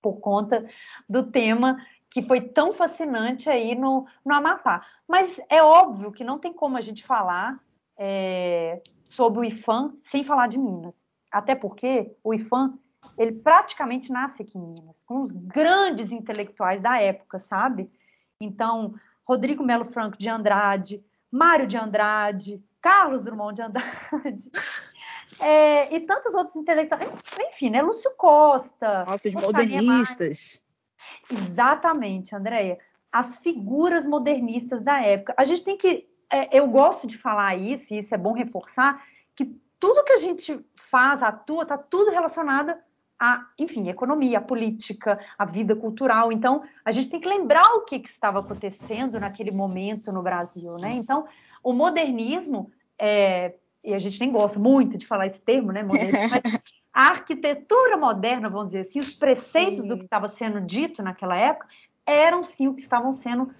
por conta do tema que foi tão fascinante aí no, no Amapá. Mas é óbvio que não tem como a gente falar é, sobre o IFAM sem falar de Minas. Até porque o IFAM ele praticamente nasce aqui em Minas, com os grandes intelectuais da época, sabe? Então, Rodrigo Melo Franco de Andrade, Mário de Andrade, Carlos Drummond de Andrade, é, e tantos outros intelectuais. Enfim, né? Lúcio Costa. Nossa, os modernistas. Exatamente, Andréia. As figuras modernistas da época. A gente tem que. É, eu gosto de falar isso, e isso é bom reforçar, que tudo que a gente faz, atua, está tudo relacionado a, enfim, a economia, a política, a vida cultural. Então, a gente tem que lembrar o que, que estava acontecendo naquele momento no Brasil, né? Então, o modernismo, é, e a gente nem gosta muito de falar esse termo, né, modernismo, mas a arquitetura moderna, vamos dizer assim, os preceitos sim. do que estava sendo dito naquela época, eram sim o que estavam sendo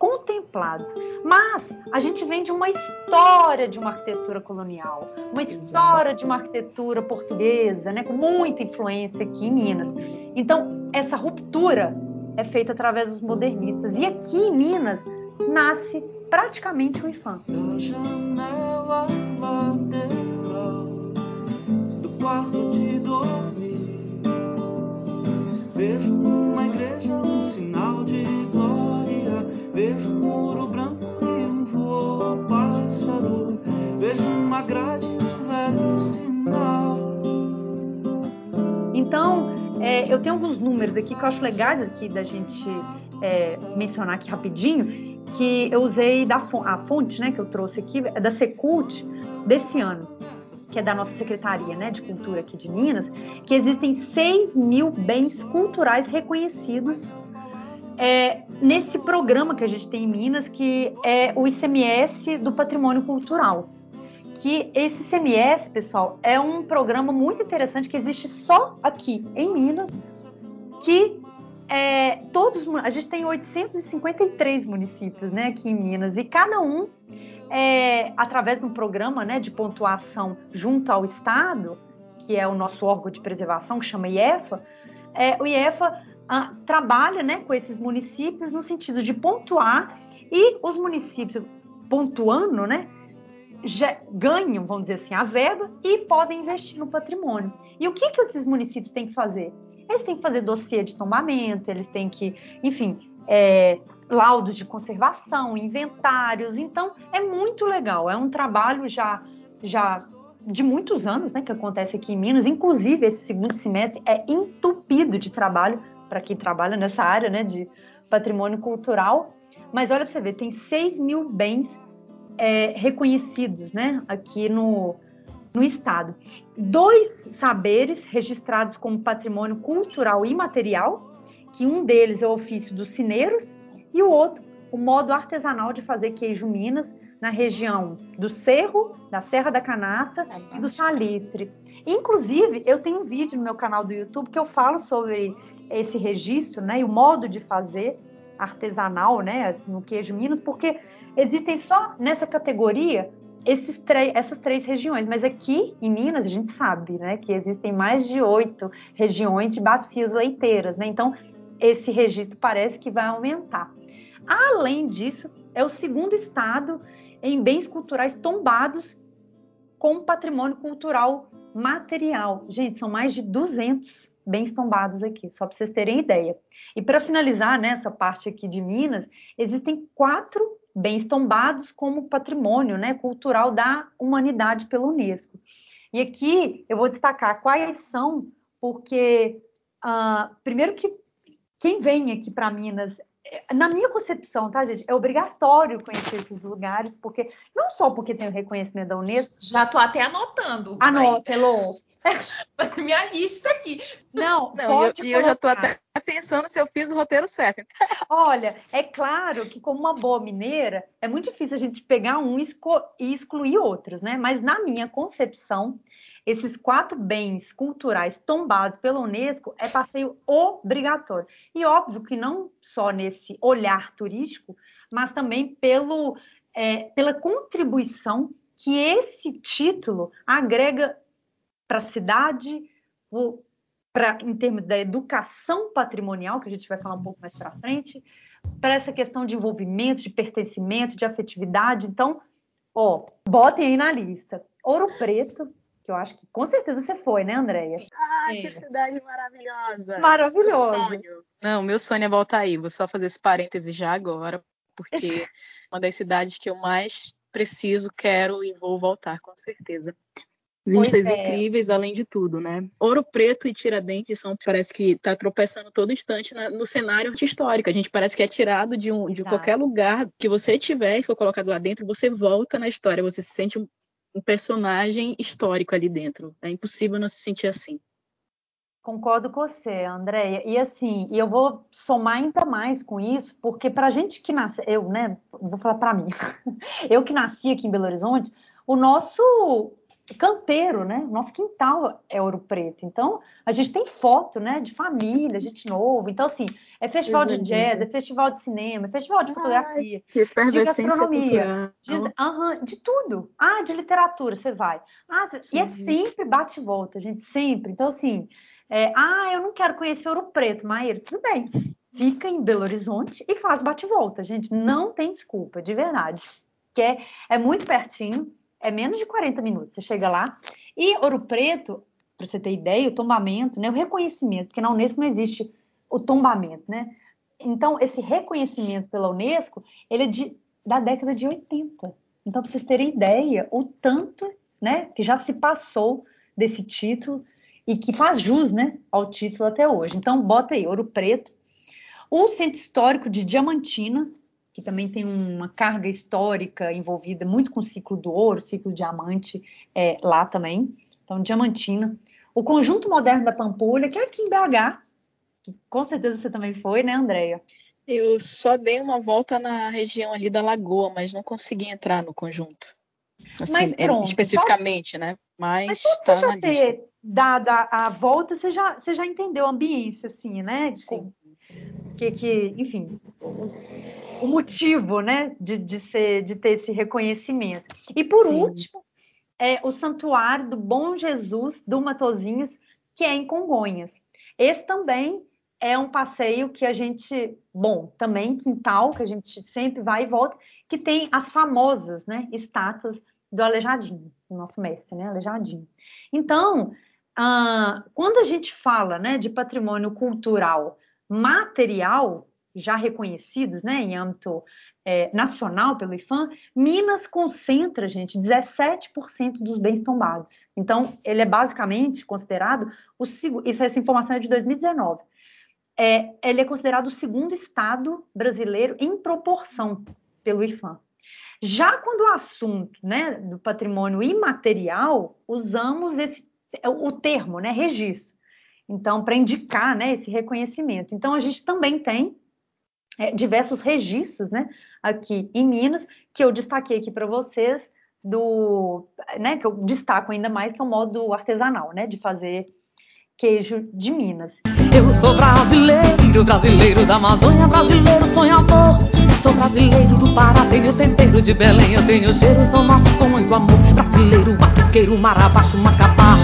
contemplados. Mas a gente vem de uma história de uma arquitetura colonial, uma história de uma arquitetura portuguesa, né, com muita influência aqui em Minas. Então, essa ruptura é feita através dos modernistas. E aqui em Minas nasce praticamente o IFAM. do quarto de Então, é, eu tenho alguns números aqui que eu acho legais aqui da gente é, mencionar aqui rapidinho, que eu usei da a fonte, né, que eu trouxe aqui, é da Secult desse ano que é da nossa Secretaria né, de Cultura aqui de Minas, que existem 6 mil bens culturais reconhecidos é, nesse programa que a gente tem em Minas, que é o ICMS do Patrimônio Cultural. Que esse ICMS, pessoal, é um programa muito interessante que existe só aqui em Minas, que é, todos a gente tem 853 municípios, né, aqui em Minas e cada um é, através de um programa, né, de pontuação junto ao Estado, que é o nosso órgão de preservação que chama IEFA, é, o IEFA ah, trabalha né, com esses municípios no sentido de pontuar e os municípios pontuando, né, ganham, vamos dizer assim, a verba e podem investir no patrimônio. E o que, que esses municípios têm que fazer? Eles têm que fazer dossiê de tombamento, eles têm que, enfim, é, laudos de conservação, inventários. Então, é muito legal. É um trabalho já, já de muitos anos, né, que acontece aqui em Minas. Inclusive, esse segundo semestre é entupido de trabalho para quem trabalha nessa área né, de patrimônio cultural. Mas olha para você ver, tem 6 mil bens é, reconhecidos né, aqui no, no estado. Dois saberes registrados como patrimônio cultural imaterial, que um deles é o ofício dos cineiros e o outro o modo artesanal de fazer queijo Minas na região do Cerro, da Serra da Canastra e do Salitre. Inclusive, eu tenho um vídeo no meu canal do YouTube que eu falo sobre esse registro, né, e o modo de fazer artesanal, né, assim, no queijo Minas, porque existem só nessa categoria essas três regiões, mas aqui em Minas a gente sabe, né, que existem mais de oito regiões de bacias leiteiras, né, então esse registro parece que vai aumentar. Além disso, é o segundo estado em bens culturais tombados com patrimônio cultural material. Gente, são mais de 200 bens tombados aqui, só para vocês terem ideia. E para finalizar nessa né, parte aqui de Minas, existem quatro bens tombados como patrimônio né, cultural da humanidade pela Unesco. E aqui eu vou destacar quais são, porque uh, primeiro que quem vem aqui para Minas na minha concepção, tá, gente, é obrigatório conhecer esses lugares, porque não só porque tem o reconhecimento da Unesco. Já tô até anotando. Anota, Elô. fazer minha lista aqui. Não, Não, pode e eu, eu já colocar. até pensando se eu fiz o roteiro certo. Olha, é claro que como uma boa mineira, é muito difícil a gente pegar um e e excluir outros, né? Mas na minha concepção, esses quatro bens culturais tombados pela Unesco é passeio obrigatório. E óbvio que não só nesse olhar turístico, mas também pelo, é, pela contribuição que esse título agrega para a cidade, o- pra, em termos da educação patrimonial, que a gente vai falar um pouco mais para frente, para essa questão de envolvimento, de pertencimento, de afetividade. Então, ó, botem aí na lista. Ouro Preto, que eu acho que com certeza você foi, né, Andréia? Ah, É. que cidade maravilhosa. Sonho. Não, meu sonho é voltar aí. Vou só fazer esse parêntese já agora, porque é uma das cidades que eu mais preciso, quero e vou voltar, com certeza. Vistas é. incríveis, além de tudo, né? Ouro Preto e Tiradentes são, parece que tá tropeçando todo instante na- no cenário histórico. A gente parece que é tirado de, um, de Exato. qualquer lugar que você tiver e for colocado lá dentro, você volta na história, você se sente um, um personagem histórico ali dentro. É impossível não se sentir assim. Concordo com você, Andréia. E assim, e eu vou somar ainda mais com isso, porque para gente que nasce, eu, né, vou falar para mim, eu que nasci aqui em Belo Horizonte, o nosso canteiro, né, nosso quintal é Ouro Preto. Então, a gente tem foto, né, de família, gente novo. Então, assim, é festival de jazz, é festival de cinema, é festival de fotografia, Que efervescência gastronomia, de, aham, de tudo. Ah, de literatura, você vai. Ah, e é sempre bate e volta, gente, sempre. Então, assim, é, ah, eu não quero conhecer Ouro Preto, Maíra. Tudo bem. Fica em Belo Horizonte e faz bate e volta, gente. Não tem desculpa, de verdade. Que é, é muito pertinho, é menos de 40 minutos. Você chega lá. E Ouro Preto, para você ter ideia, o tombamento, né, o reconhecimento, porque na Unesco não existe o tombamento, né? Então, esse reconhecimento pela Unesco, ele é de, da década de 80. Então, para vocês terem ideia, o tanto né, que já se passou desse título e que faz jus né, ao título até hoje. Então, bota aí, Ouro Preto. O Centro Histórico de Diamantina, que também tem uma carga histórica envolvida muito com o ciclo do ouro, ciclo diamante, é, lá também. Então, Diamantina. O Conjunto Moderno da Pampulha, que é aqui em BH, que com certeza você também foi, né, Andréia? Eu só dei uma volta na região ali da Lagoa, mas não consegui entrar no conjunto. Assim, Mas é, pronto, especificamente, né? Mas, Mas só tá você já na lista. ter dado a, a volta, você já, você já entendeu a ambiência, assim, né? Sim. Que, que, enfim, o, motivo, né, de, de, ser, de ter esse reconhecimento. E por Sim. último, é o Santuário do Bom Jesus do Matozinhos, que é em Congonhas. Esse também é um passeio que a gente, bom, também quintal, que a gente sempre vai e volta, que tem as famosas, né, estátuas do Aleijadinho, do nosso mestre, né, Aleijadinho. Então, ah, quando a gente fala, né, de patrimônio cultural material, já reconhecidos, né, em âmbito é, nacional pelo IFAM, Minas concentra, gente, 17% dos bens tombados. Então, ele é basicamente considerado, o, isso, essa informação é de 2019, é, ele é considerado o segundo estado brasileiro em proporção pelo IFAM. Já quando o assunto né, do patrimônio imaterial, usamos esse, o termo, né, registro. Então, para indicar né, esse reconhecimento. Então, a gente também tem é, diversos registros né, aqui em Minas, que eu destaquei aqui para vocês, do, né, que eu destaco ainda mais, que é o modo artesanal, né, de fazer queijo de Minas. Eu sou brasileiro, brasileiro da Amazônia, brasileiro sonhador. Sou brasileiro do Pará, tenho tempero de Belém, eu tenho cheiro, sou norte com muito amor. Brasileiro, batuqueiro, marabaixo, macapá.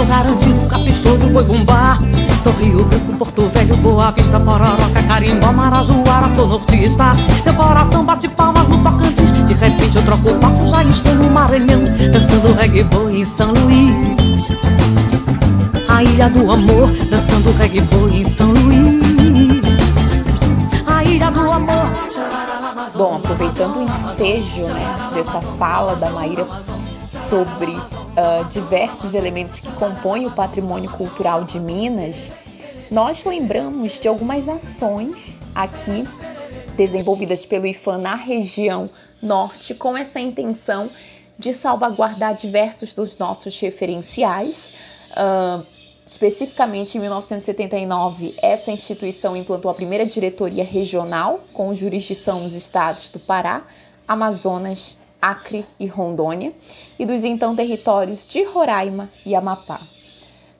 Sou garantido, caprichoso, boi bumbá. Sou Rio Branco, Porto Velho, Boa Vista, Pororoca, Carimbó, Marajoara, sou nortista. Meu coração bate palmas no Tocantins. De repente eu troco o passo, já estou no Maranhão, dançando reggae boy em São Luís. A Ilha do Amor, dançando reggae boy em São Luís. A Ilha do Amor. Bom, aproveitando o ensejo né, dessa fala da Maíra sobre uh, diversos elementos que compõem o patrimônio cultural de Minas, nós lembramos de algumas ações aqui desenvolvidas pelo IFAM na região norte com essa intenção de salvaguardar diversos dos nossos referenciais. Uh, especificamente em 1979, essa instituição implantou a primeira diretoria regional com jurisdição nos estados do Pará, Amazonas, Acre e Rondônia, e dos então territórios de Roraima e Amapá.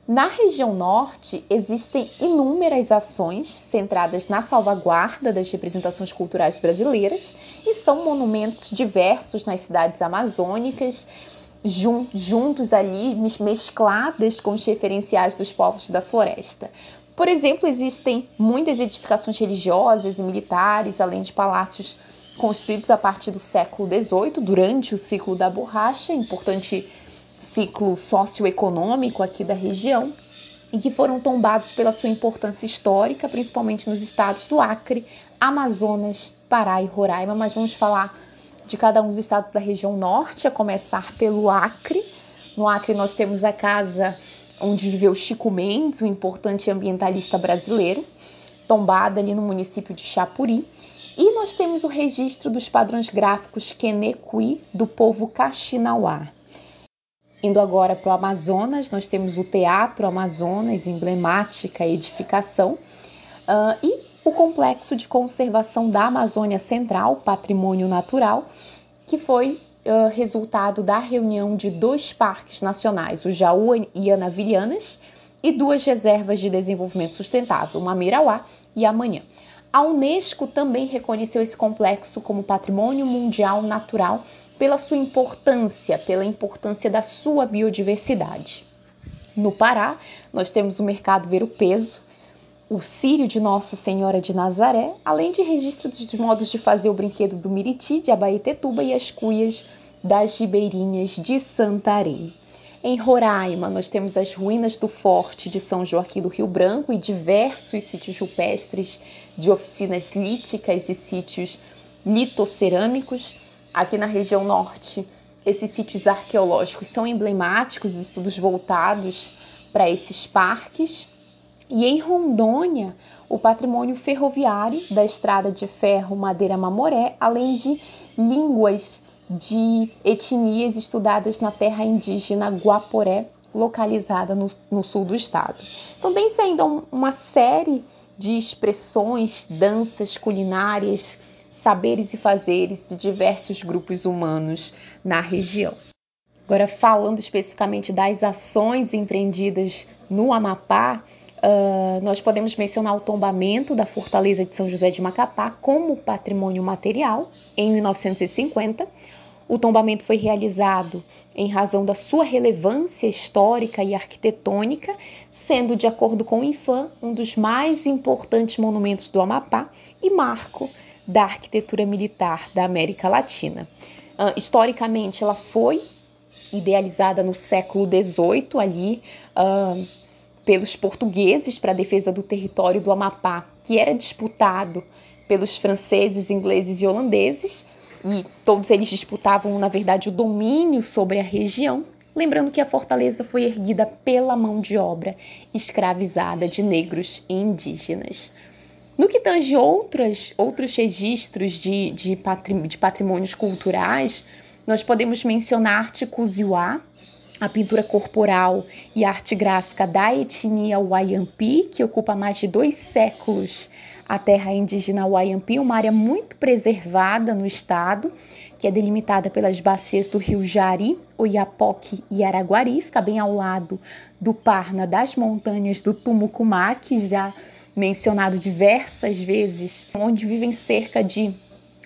Na região norte, existem inúmeras ações centradas na salvaguarda das representações culturais brasileiras e são monumentos diversos nas cidades amazônicas, juntos ali, mescladas com os referenciais dos povos da floresta. Por exemplo, existem muitas edificações religiosas e militares, além de palácios construídos a partir do século XVIII, durante o ciclo da borracha, importante ciclo socioeconômico aqui da região e que foram tombados pela sua importância histórica, principalmente nos estados do Acre, Amazonas, Pará e Roraima, mas vamos falar de cada um dos estados da região norte, a começar pelo Acre. No Acre nós temos a casa onde viveu Chico Mendes, um importante ambientalista brasileiro, tombada ali no município de Chapuri. E nós temos o registro dos padrões gráficos Kenekui do povo Kaxinawá. Indo agora para o Amazonas, nós temos o Teatro Amazonas, emblemática edificação, uh, e o Complexo de Conservação da Amazônia Central, Patrimônio Natural, que foi uh, resultado da reunião de dois parques nacionais, o Jaú e Anavilhanas, e duas reservas de desenvolvimento sustentável, Mamirauá e Amanhã. A Unesco também reconheceu esse complexo como Patrimônio Mundial Natural pela sua importância, pela importância da sua biodiversidade. No Pará, nós temos o mercado Ver o Peso, o Círio de Nossa Senhora de Nazaré, além de registros de modos de fazer o brinquedo do Miriti, de Abaetetuba e as cuias das Ribeirinhas de Santarém. Em Roraima, nós temos as ruínas do Forte de São Joaquim do Rio Branco e diversos sítios rupestres de oficinas líticas e sítios litocerâmicos. Aqui na região norte, esses sítios arqueológicos são emblemáticos, estudos voltados para esses parques. E em Rondônia, o patrimônio ferroviário da estrada de ferro Madeira Mamoré, além de línguas de etnias estudadas na terra indígena Guaporé, localizada no, no sul do estado. Então, tem-se ainda uma série de expressões, danças culinárias, saberes e fazeres de diversos grupos humanos na região. Agora, falando especificamente das ações empreendidas no Amapá, uh, nós podemos mencionar o tombamento da Fortaleza de São José de Macapá como patrimônio material em 1950. O tombamento foi realizado em razão da sua relevância histórica e arquitetônica, sendo, de acordo com o IFAM, um dos mais importantes monumentos do Amapá e marco da arquitetura militar da América Latina. Uh, historicamente, ela foi idealizada no século XVIII ali uh, pelos portugueses para a defesa do território do Amapá, que era disputado pelos franceses, ingleses e holandeses, e todos eles disputavam, na verdade, o domínio sobre a região. Lembrando que a fortaleza foi erguida pela mão de obra escravizada de negros e indígenas. No que tange outras, outros registros de, de, de patrimônios culturais, nós podemos mencionar a arte Kuziwa, a pintura corporal e a arte gráfica da etnia Wayampi, que ocupa mais de dois séculos a terra indígena Wayampi, uma área muito preservada no estado, que é delimitada pelas bacias do rio Jari, Oiapoque e Araguari, fica bem ao lado do Parna das montanhas do Tumucumá, que já mencionado diversas vezes, onde vivem cerca de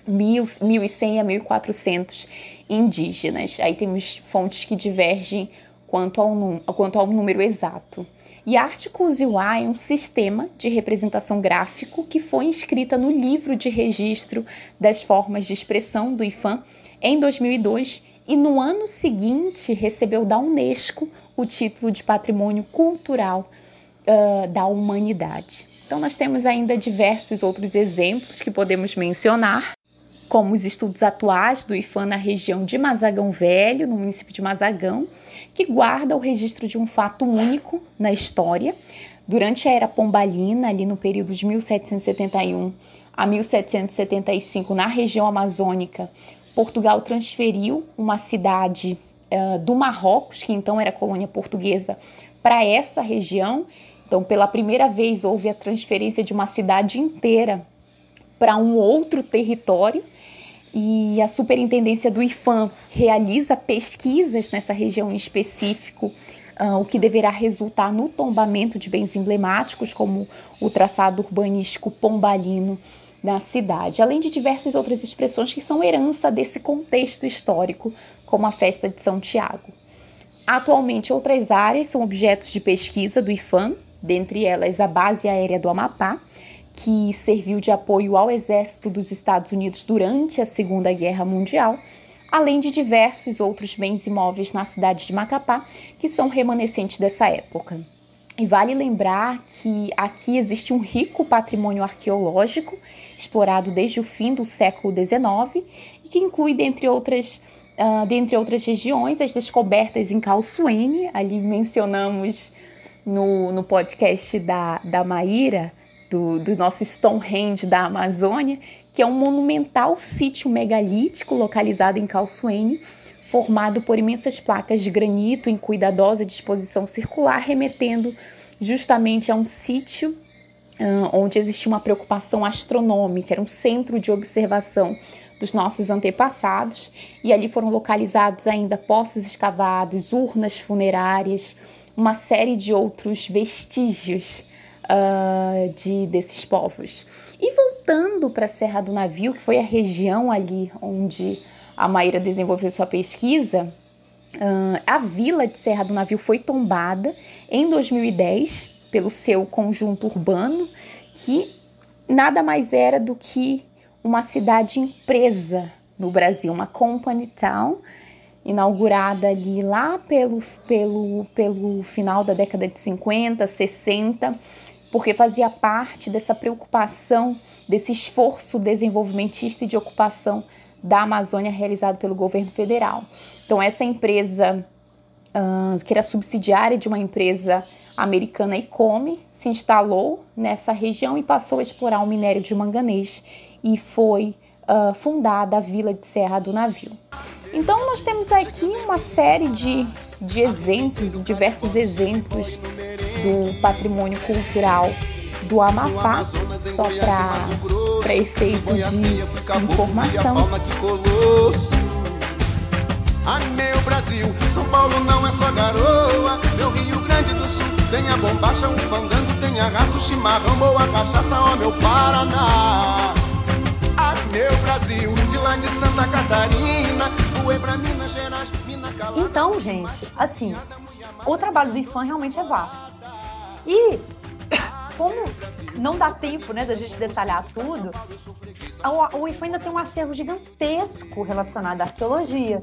1.100 a 1.400 indígenas. Aí temos fontes que divergem quanto ao, quanto ao número exato. E a arte Kuziwa é um sistema de representação gráfico que foi inscrita no livro de registro das formas de expressão do IFAM em 2002 e no ano seguinte recebeu da Unesco o título de Patrimônio Cultural uh, da Humanidade. Então, nós temos ainda diversos outros exemplos que podemos mencionar, como os estudos atuais do IFAM na região de Mazagão Velho, no município de Mazagão, que guarda o registro de um fato único na história. Durante a Era Pombalina, ali no período de 1771 a 1775, na região amazônica, Portugal transferiu uma cidade uh, do Marrocos, que então era colônia portuguesa, para essa região. Então, pela primeira vez, houve a transferência de uma cidade inteira para um outro território e a Superintendência do IFAM realiza pesquisas nessa região em específico, uh, o que deverá resultar no tombamento de bens emblemáticos, como o traçado urbanístico pombalino na cidade, além de diversas outras expressões que são herança desse contexto histórico, como a festa de São Tiago. Atualmente, outras áreas são objetos de pesquisa do IFAM, dentre elas a Base Aérea do Amapá, que serviu de apoio ao exército dos Estados Unidos durante a Segunda Guerra Mundial, além de diversos outros bens imóveis na cidade de Macapá, que são remanescentes dessa época. E vale lembrar que aqui existe um rico patrimônio arqueológico, explorado desde o fim do século XIX, e que inclui, dentre outras, uh, dentre outras regiões, as descobertas em Calçuene, ali mencionamos no, no podcast da, da Maíra, do, do nosso Stonehenge da Amazônia, que é um monumental sítio megalítico localizado em Calçoene, formado por imensas placas de granito em cuidadosa disposição circular, remetendo justamente a um sítio uh, onde existia uma preocupação astronômica, era um centro de observação dos nossos antepassados, e ali foram localizados ainda poços escavados, urnas funerárias, uma série de outros vestígios uh, de, desses povos. E voltando para a Serra do Navio, que foi a região ali onde a Maíra desenvolveu sua pesquisa, uh, a vila de Serra do Navio foi tombada em 2010 pelo seu conjunto urbano, que nada mais era do que uma cidade empresa no Brasil, uma company town, inaugurada ali lá pelo, pelo, pelo final da década de 50, 60, porque fazia parte dessa preocupação, desse esforço desenvolvimentista e de ocupação da Amazônia realizado pelo governo federal. Então, essa empresa, uh, que era subsidiária de uma empresa americana Icome, se instalou nessa região e passou a explorar o minério de manganês e foi uh, fundada a Vila de Serra do Navio. Então, nós temos aqui uma série de, de exemplos, diversos exemplos do patrimônio cultural do Amapá, só para efeito de informação. Ah, meu Brasil, São Paulo não é só garoa, meu Rio Grande do Sul tem a bombacha, o fandango, tem a raça, o chimarrão, boa cachaça, ó meu Paraná. Ah, meu Brasil, de lá de Santa Catarina, voei pra Minas Gerais, Minas Calada. Então, gente, assim, o trabalho do IFAM realmente é vasto. E como não dá tempo né, da gente detalhar tudo, o IFAM ainda tem um acervo gigantesco relacionado à arqueologia,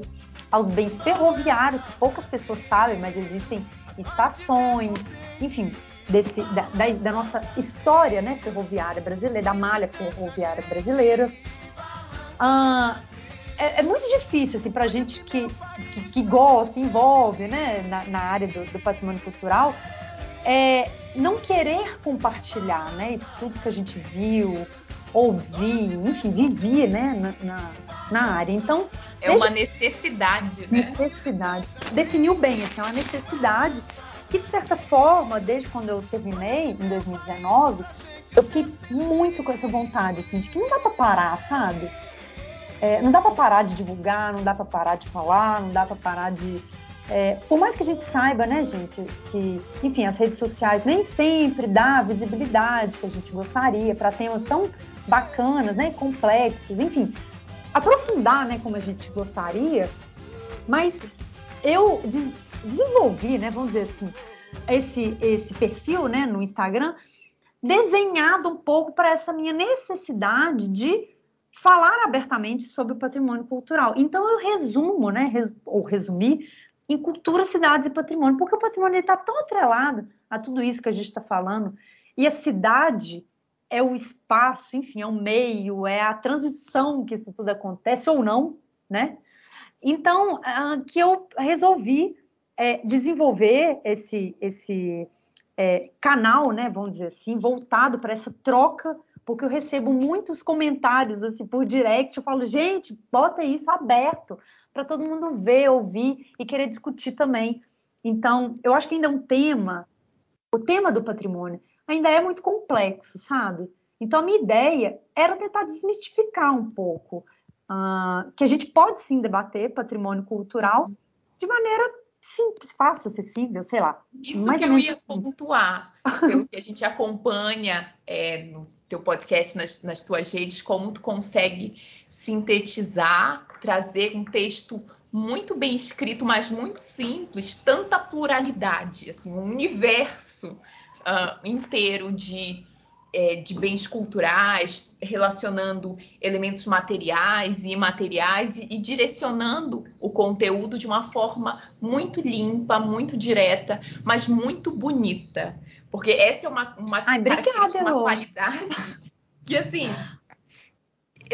aos bens ferroviários, que poucas pessoas sabem, mas existem estações, enfim, desse, da, da, da, nossa história né, ferroviária brasileira, da malha ferroviária brasileira. Ah, é, é, muito difícil assim, para a gente que, que, que, gosta, envolve né, na, na área do, do patrimônio cultural, é, não querer compartilhar, né? Isso tudo que a gente viu, ouvi, enfim, vivi, né, na, na, na área. Então é uma necessidade, né? Necessidade. Definiu bem, assim, é uma necessidade que de certa forma, desde quando eu terminei em 2019, eu fiquei muito com essa vontade, assim, de que não dá para parar, sabe? É, não dá para parar de divulgar, não dá para parar de falar, não dá para parar de é, por mais que a gente saiba, né, gente, que, enfim, as redes sociais nem sempre dá a visibilidade que a gente gostaria para temas tão bacanas, né, complexos, enfim, aprofundar, né, como a gente gostaria, mas eu des desenvolvi, né, vamos dizer assim, esse, esse perfil, né, no Instagram, desenhado um pouco para essa minha necessidade de falar abertamente sobre o patrimônio cultural. Então eu resumo, né, res, ou resumi em cultura, cidades e patrimônio, porque o patrimônio está tão atrelado a tudo isso que a gente está falando, e a cidade é o espaço, enfim, é o meio, é a transição que isso tudo acontece ou não, né? Então, uh, que eu resolvi é, desenvolver esse, esse é, canal, né, vamos dizer assim, voltado para essa troca, porque eu recebo muitos comentários assim por direct, eu falo, gente, bota isso aberto, para todo mundo ver, ouvir e querer discutir também Então, eu acho que ainda é um tema, o tema do patrimônio ainda é muito complexo, sabe? Então, a minha ideia era tentar desmistificar um pouco uh, que a gente pode sim debater patrimônio cultural de maneira simples, fácil, acessível, sei lá. Isso que eu ia assim. pontuar, pelo que a gente acompanha é, no teu podcast, nas, nas tuas redes, como tu consegue sintetizar, trazer um texto muito bem escrito, mas muito simples, tanta pluralidade, assim, um universo uh, inteiro de é, de bens culturais, relacionando elementos materiais e imateriais e, e, direcionando o conteúdo de uma forma muito limpa, muito direta, mas muito bonita. Porque essa é uma, uma Ai, característica, uma qualidade que, assim,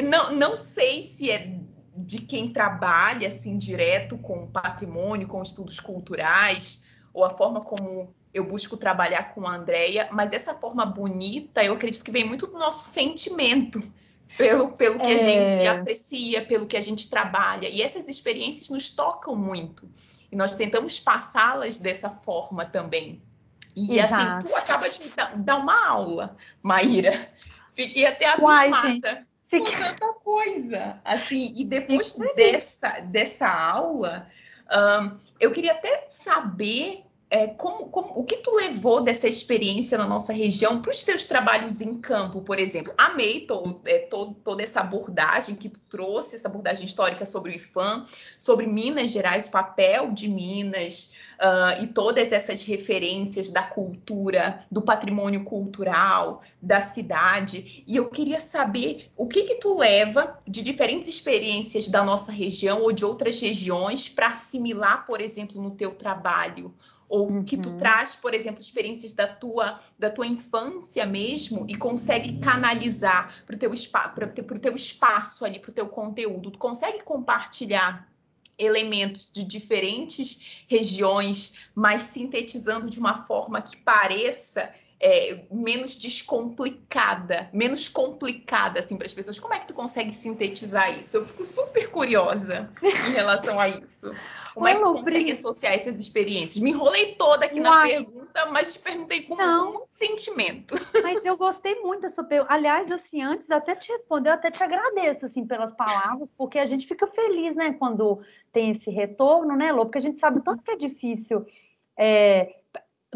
não, não sei se é de quem trabalha, assim, direto com patrimônio, com estudos culturais, ou a forma como eu busco trabalhar com a Andrea, mas essa forma bonita, eu acredito que vem muito do nosso sentimento, pelo, pelo que é... a gente aprecia, pelo que a gente trabalha. E essas experiências nos tocam muito. E nós tentamos passá-las dessa forma também. E assim, Exato. assim, tu acaba de dar, dar uma aula, Maíra. Fiquei até abismada com tanta coisa. Assim, e depois dessa, dessa aula, um, eu queria até saber é, como, como, o que tu levou dessa experiência na nossa região para os teus trabalhos em campo, por exemplo? Amei to, é, to, toda essa abordagem que tu trouxe, essa abordagem histórica sobre o IFAM, sobre Minas Gerais, o papel de Minas uh, e todas essas referências da cultura, do patrimônio cultural, da cidade. E eu queria saber o que que tu leva de diferentes experiências da nossa região ou de outras regiões para assimilar, por exemplo, no teu trabalho ou uhum. que tu uhum. traz, por exemplo, experiências da tua, da tua infância mesmo e consegue canalizar para o teu, teu espaço ali, para o teu conteúdo. Tu consegue compartilhar elementos de diferentes regiões, mas sintetizando de uma forma que pareça é, menos descomplicada, menos complicada assim para as pessoas. Como é que tu consegue sintetizar isso? Eu fico super curiosa em relação a isso. Como é que tu consegue associar essas experiências? Me enrolei toda aqui Uai. na pergunta, mas te perguntei com muito sentimento. Mas eu gostei muito da sua pergunta. Aliás, assim, antes até te responder, eu até te agradeço assim pelas palavras, porque a gente fica feliz, né, quando tem esse retorno, né, Lô? Porque a gente sabe tanto que é difícil é,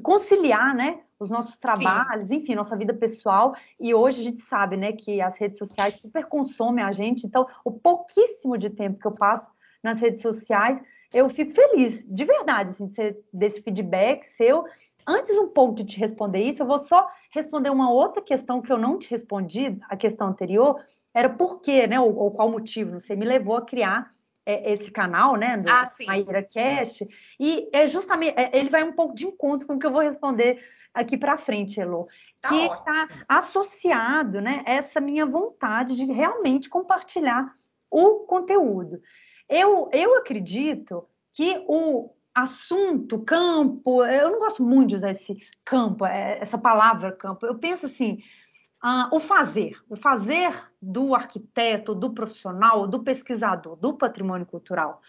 conciliar, né, os nossos trabalhos, Sim. enfim, nossa vida pessoal. E hoje a gente sabe, né, que as redes sociais super consomem a gente. Então, o pouquíssimo de tempo que eu passo nas redes sociais, eu fico feliz, de verdade, assim, de ser, desse feedback seu. Antes um pouco de te responder isso, eu vou só responder uma outra questão que eu não te respondi, a questão anterior, era por quê, né, ou, ou qual motivo, não sei, me levou a criar é, esse canal, né, do ah, Maíra Cast, e é justamente, é, ele vai um pouco de encontro com o que eu vou responder aqui para frente, Elo, tá que ótimo. está associado, né, essa minha vontade de realmente compartilhar o conteúdo. Eu, eu acredito que o assunto, campo, eu não gosto muito de usar esse campo, é, essa palavra campo. Eu penso assim, uh, o fazer, o fazer do arquiteto, do profissional, do pesquisador, do patrimônio cultural.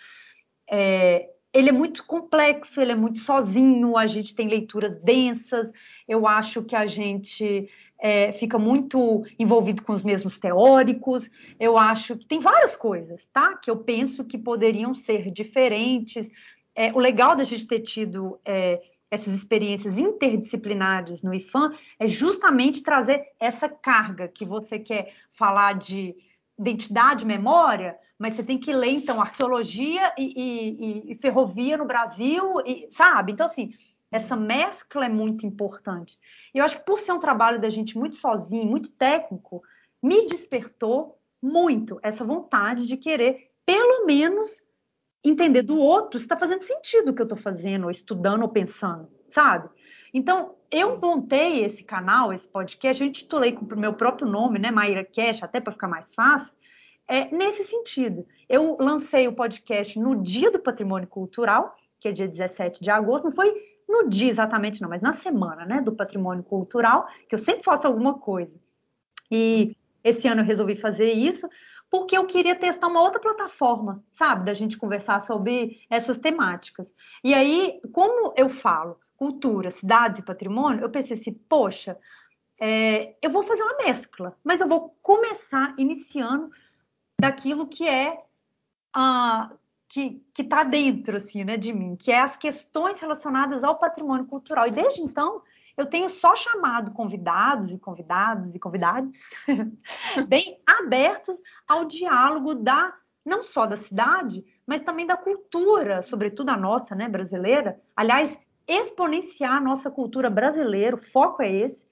É, ele é muito complexo, ele é muito sozinho, a gente tem leituras densas, eu acho que a gente é, fica muito envolvido com os mesmos teóricos, eu acho que tem várias coisas, tá? Que eu penso que poderiam ser diferentes. É, o legal da gente ter tido é, essas experiências interdisciplinares no IFAM é justamente trazer essa carga que você quer falar de identidade, memória, mas você tem que ler, então, arqueologia e, e, e ferrovia no Brasil, e, sabe? Então, assim, essa mescla é muito importante. E eu acho que por ser um trabalho da gente muito sozinho, muito técnico, me despertou muito essa vontade de querer, pelo menos, entender do outro se está fazendo sentido o que eu estou fazendo, ou estudando, ou pensando, sabe? Então, eu montei esse canal, esse podcast, eu intitulei com o meu próprio nome, né, Maíra Cash, até para ficar mais fácil, é nesse sentido. Eu lancei o podcast no dia do patrimônio cultural, que é dia 17 de agosto, não foi no dia exatamente não, mas na semana, né, do patrimônio cultural, que eu sempre faço alguma coisa. E esse ano eu resolvi fazer isso, porque eu queria testar uma outra plataforma, sabe, da gente conversar sobre essas temáticas. E aí, como eu falo cultura, cidades e patrimônio, eu pensei assim, poxa, é, eu vou fazer uma mescla, mas eu vou começar iniciando daquilo que é ah, que está dentro assim, né, de mim, que é as questões relacionadas ao patrimônio cultural. E desde então eu tenho só chamado convidados e convidados e convidados bem abertos ao diálogo da não só da cidade, mas também da cultura, sobretudo a nossa, né, brasileira. Aliás, exponenciar a nossa cultura brasileira, o foco é esse,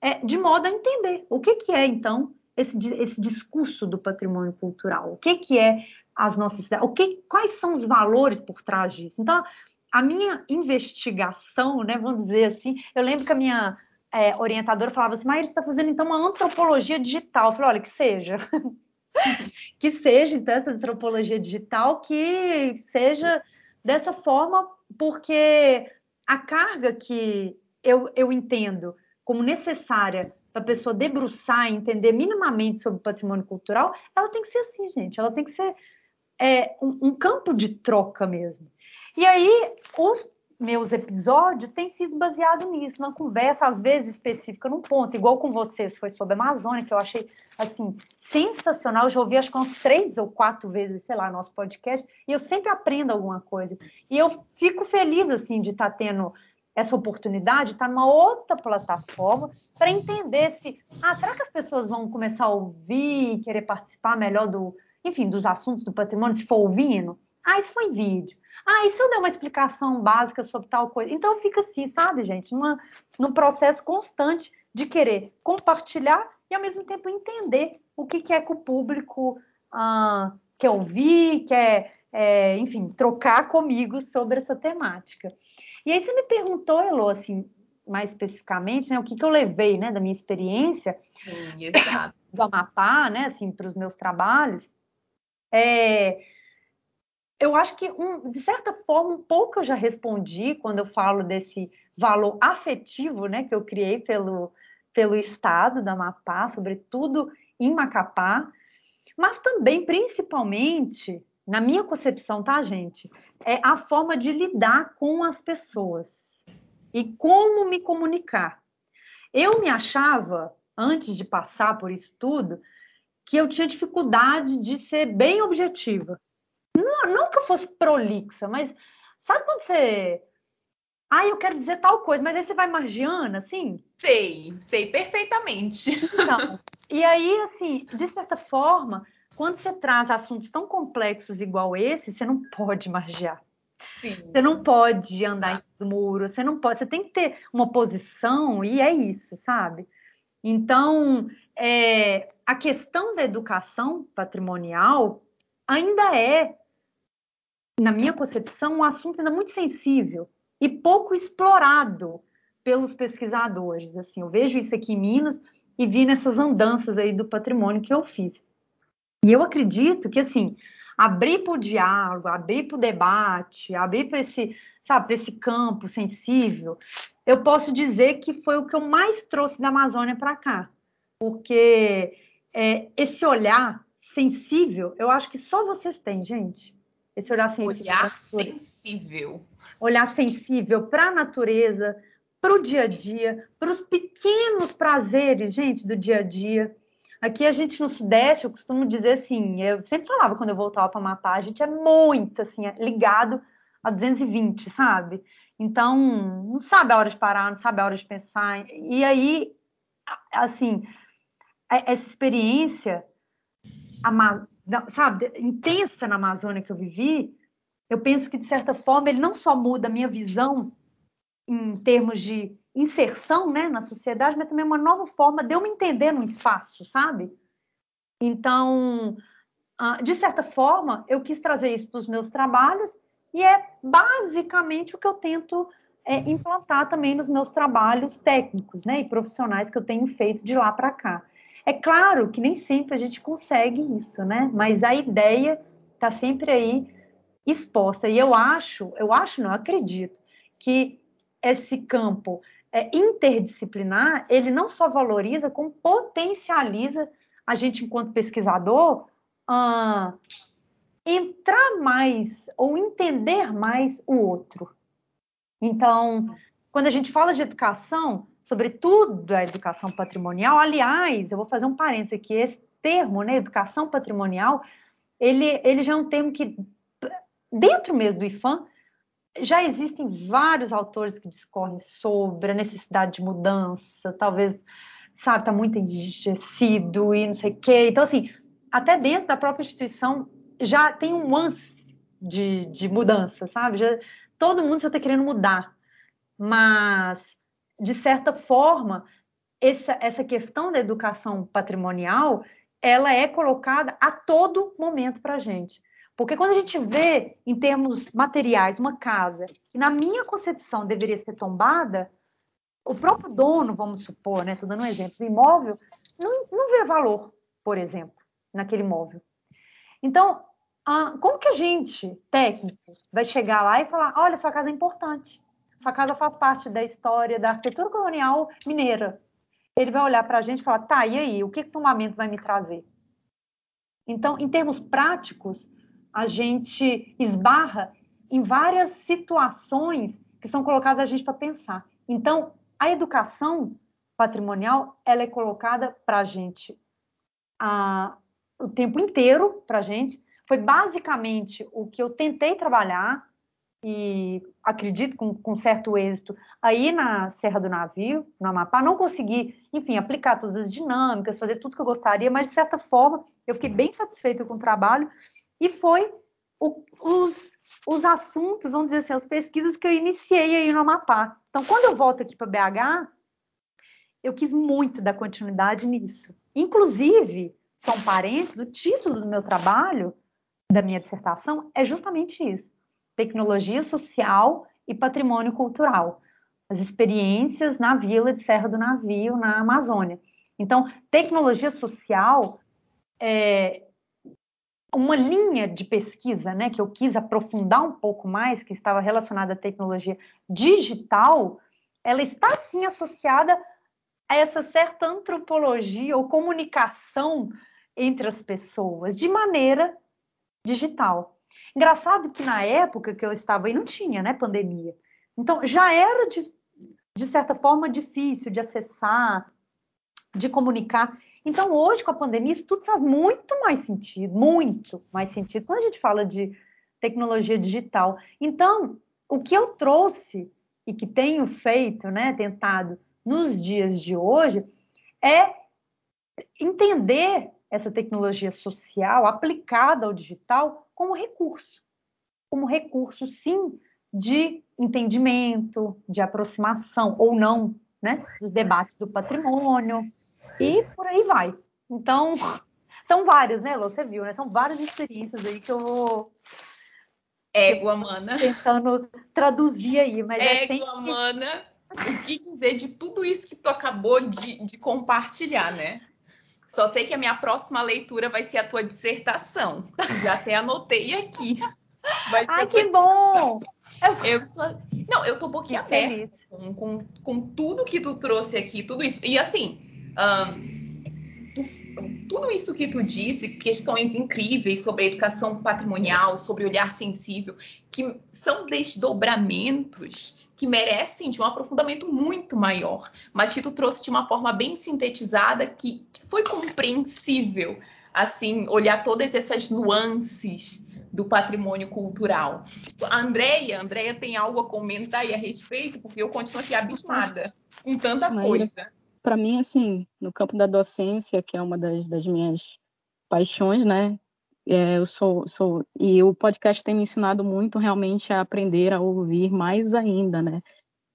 é, de modo a entender o que, que é, então, esse, esse discurso do patrimônio cultural, o que, que é as nossas o que, quais são os valores por trás disso. Então, a minha investigação, né, vamos dizer assim, eu lembro que a minha é, orientadora falava assim, Maíra, você está fazendo então uma antropologia digital. Eu falei, olha, que seja. que seja, então, essa antropologia digital, que seja dessa forma, porque a carga que eu, eu entendo como necessária para a pessoa debruçar e entender minimamente sobre patrimônio cultural, ela tem que ser assim, gente. Ela tem que ser é, um, um campo de troca mesmo. E aí, os meus episódios têm sido baseados nisso, numa conversa, às vezes específica, num ponto, igual com vocês, foi sobre a Amazônia, que eu achei, assim, sensacional. Eu já ouvi acho que umas três ou quatro vezes, sei lá, nosso podcast, e eu sempre aprendo alguma coisa. E eu fico feliz, assim, de estar tá tendo essa oportunidade, estar tá numa outra plataforma, para entender se, ah, será que as pessoas vão começar a ouvir, querer participar melhor do, enfim, dos assuntos do patrimônio, se for ouvindo? Ah, isso foi em vídeo. Ah, e se eu der uma explicação básica sobre tal coisa? Então fica assim, sabe, gente, numa, num processo constante de querer compartilhar e ao mesmo tempo entender o que, que é que o público ah, quer ouvir, quer, é, enfim, trocar comigo sobre essa temática. E aí você me perguntou, Elo, assim, mais especificamente, né, o que, que eu levei, né, da minha experiência Sim, do Amapá, né, assim, para os meus trabalhos. É, eu acho que, um, de certa forma, um pouco eu já respondi quando eu falo desse valor afetivo né, que eu criei pelo, pelo estado da Amapá, sobretudo em Macapá, mas também, principalmente, na minha concepção, tá, gente? É a forma de lidar com as pessoas e como me comunicar. Eu me achava, antes de passar por isso tudo, que eu tinha dificuldade de ser bem objetiva. Não, não que eu fosse prolixa, mas sabe quando você. Ah, eu quero dizer tal coisa, mas aí você vai margiando, assim? Sei, sei perfeitamente. Então, e aí, assim, de certa forma, quando você traz assuntos tão complexos igual esse, você não pode margear. Sim. Você não pode andar em cima do muro, você não pode, você tem que ter uma posição e é isso, sabe? Então, é, a questão da educação patrimonial ainda é na minha concepção, um assunto ainda muito sensível e pouco explorado pelos pesquisadores. Assim, eu vejo isso aqui em Minas e vi nessas andanças aí do patrimônio que eu fiz. E eu acredito que, assim, abrir para o diálogo, abrir para o debate, abrir para esse, sabe, para esse campo sensível, eu posso dizer que foi o que eu mais trouxe da Amazônia para cá. Porque é, esse olhar sensível, eu acho que só vocês têm, gente. Esse olhar sensível. Olhar sensível. Olhar sensível para a natureza, para o dia a dia, para os pequenos prazeres, gente, do dia a dia. Aqui a gente no Sudeste, eu costumo dizer assim, eu sempre falava quando eu voltava para Amapá, a gente é muito assim, ligado a 220, sabe? Então, não sabe a hora de parar, não sabe a hora de pensar. E aí, assim, essa experiência sabe, intensa na Amazônia que eu vivi, eu penso que, de certa forma, ele não só muda a minha visão em termos de inserção né, na sociedade, mas também uma nova forma de eu me entender no espaço, sabe? Então, ah, de certa forma, eu quis trazer isso para os meus trabalhos e é basicamente o que eu tento é, implantar também nos meus trabalhos técnicos né, e profissionais que eu tenho feito de lá para cá. É claro que nem sempre a gente consegue isso, né? Mas a ideia está sempre aí exposta. E eu acho, eu acho, não acredito, que esse campo é, interdisciplinar, ele não só valoriza, como potencializa a gente, enquanto pesquisador, uh, entrar mais ou entender mais o outro. Então, quando a gente fala de educação, sobretudo a educação patrimonial, aliás, eu vou fazer um parênteses aqui, esse termo, né, educação patrimonial, ele, ele já é um termo que, dentro mesmo do IFAM, já existem vários autores que discorrem sobre a necessidade de mudança, talvez, sabe, está muito enrijecido e não sei o quê. Então, assim, até dentro da própria instituição já tem um lance de, de mudança, sabe? Já, todo mundo já está querendo mudar. Mas, de certa forma, essa, essa questão da educação patrimonial, ela é colocada a todo momento para a gente. Porque quando a gente vê, em termos materiais, uma casa que, na minha concepção, deveria ser tombada, o próprio dono, vamos supor, né, estou dando um exemplo, do imóvel, não, não vê valor, por exemplo, naquele imóvel. Então, como que a gente, técnico, vai chegar lá e falar: olha, sua casa é importante, sua casa faz parte da história da arquitetura colonial mineira. Ele vai olhar para a gente e falar: tá, e aí, o que, que o tombamento vai me trazer? Então, em termos práticos, a gente esbarra em várias situações que são colocadas a gente para pensar. Então, a educação patrimonial ela é colocada para a gente a, o tempo inteiro para a gente. Foi basicamente o que eu tentei trabalhar e acredito com, com, certo êxito aí na Serra do Navio, no Amapá. Não consegui, enfim, aplicar todas as dinâmicas, fazer tudo que eu gostaria, mas de certa forma eu fiquei bem satisfeita com o trabalho e foi o, os, os assuntos, vamos dizer assim, as pesquisas que eu iniciei aí no Amapá. Então, quando eu volto aqui para BH, eu quis muito dar continuidade nisso. Inclusive, só um parênteses, o título do meu trabalho, da minha dissertação, é justamente isso: Tecnologia Social e Patrimônio Cultural. As experiências na vila de Serra do Navio, na Amazônia. Então, tecnologia social é uma linha de pesquisa né, que eu quis aprofundar um pouco mais, que estava relacionada à tecnologia digital, ela está sim associada a essa certa antropologia ou comunicação entre as pessoas de maneira digital. Engraçado que na época que eu estava aí não tinha, né, pandemia. Então já era de, de certa forma difícil de acessar, de comunicar. Então hoje com a pandemia isso tudo faz muito mais sentido, muito mais sentido quando a gente fala de tecnologia digital. Então o que eu trouxe e que tenho feito, né, tentado nos dias de hoje é entender essa tecnologia social aplicada ao digital como recurso, como recurso, sim, de entendimento, de aproximação ou não, né, dos debates do patrimônio e por aí vai. Então, são várias, né, Lô? Você viu, né? São várias experiências aí que eu vou Égua, mana. Tentando traduzir aí, mas Égua, é sempre... mana. O que dizer de tudo isso que tu acabou de, de compartilhar, né? Só sei que a minha próxima leitura vai ser a tua dissertação. Já até anotei aqui. Ai, que bom! Eu sou... Não, eu tô um pouquinho aberta com, com, com, tudo que tu trouxe aqui, tudo isso. E assim, tu, tudo isso que tu disse, questões incríveis sobre educação patrimonial, sobre olhar sensível, que são desdobramentos que merecem de um aprofundamento muito maior, mas que tu trouxe de uma forma bem sintetizada que, que foi compreensível, assim, olhar todas essas nuances do patrimônio cultural. A Andrea, Andrea tem algo a comentar aí a respeito, porque eu continuo aqui abismada com tanta Maíra, coisa. Para mim, assim, no campo da docência, que é uma das, das minhas paixões, né? É, eu sou, sou e o podcast tem me ensinado muito realmente a aprender a ouvir mais ainda, né?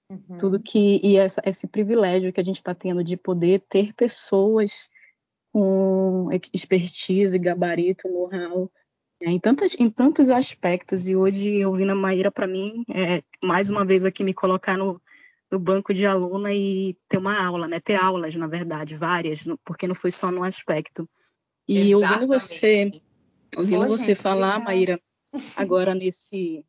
Uhum. Tudo que e essa, esse privilégio que a gente está tendo de poder ter pessoas com expertise, gabarito, know-how é, em, tantas, em tantos aspectos. E hoje ouvindo a Maíra para mim é mais uma vez aqui me colocar no, no banco de aluna e ter uma aula, né? Ter aulas, na verdade, várias, porque não foi só num aspecto. E Exatamente. ouvindo você ouvindo você gente, falar, obrigada. Maíra, agora nesse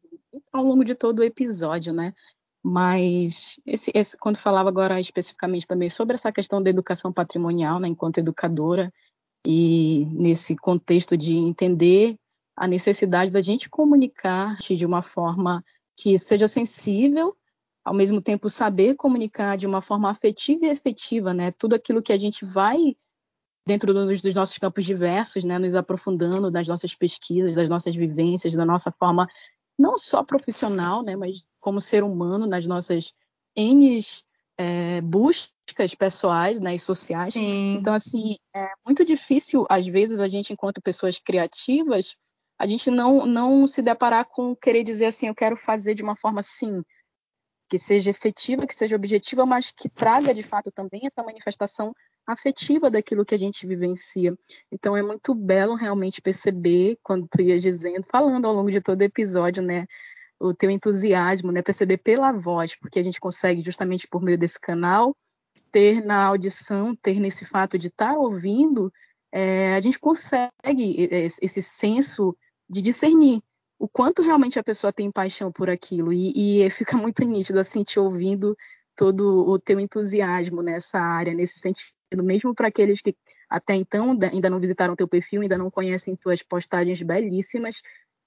ao longo de todo o episódio, né? Mas esse, esse, quando falava agora especificamente também sobre essa questão da educação patrimonial, né, enquanto educadora, E nesse contexto de entender a necessidade da gente comunicar de uma forma que seja sensível, ao mesmo tempo saber comunicar de uma forma afetiva e efetiva, né? Tudo aquilo que a gente vai dentro dos, dos nossos campos diversos, né? Nos aprofundando das nossas pesquisas, das nossas vivências, da nossa forma não só profissional, né? Mas como ser humano, nas nossas N é, buscas pessoais né, e sociais. Sim. Então, assim, é muito difícil, às vezes, a gente, enquanto pessoas criativas, a gente não, não se deparar com querer dizer assim, eu quero fazer de uma forma assim, que seja efetiva, que seja objetiva, mas que traga de fato também essa manifestação afetiva daquilo que a gente vivencia. Então é muito belo realmente perceber quando tu ias dizendo, falando ao longo de todo episódio, né, o teu entusiasmo, né, perceber pela voz, porque a gente consegue justamente por meio desse canal ter na audição, ter nesse fato de estar ouvindo, é, a gente consegue esse senso de discernir o quanto realmente a pessoa tem paixão por aquilo. E, e fica muito nítido, assim, te ouvindo todo o teu entusiasmo nessa área, nesse sentido, mesmo para aqueles que até então ainda não visitaram teu perfil, ainda não conhecem tuas postagens belíssimas,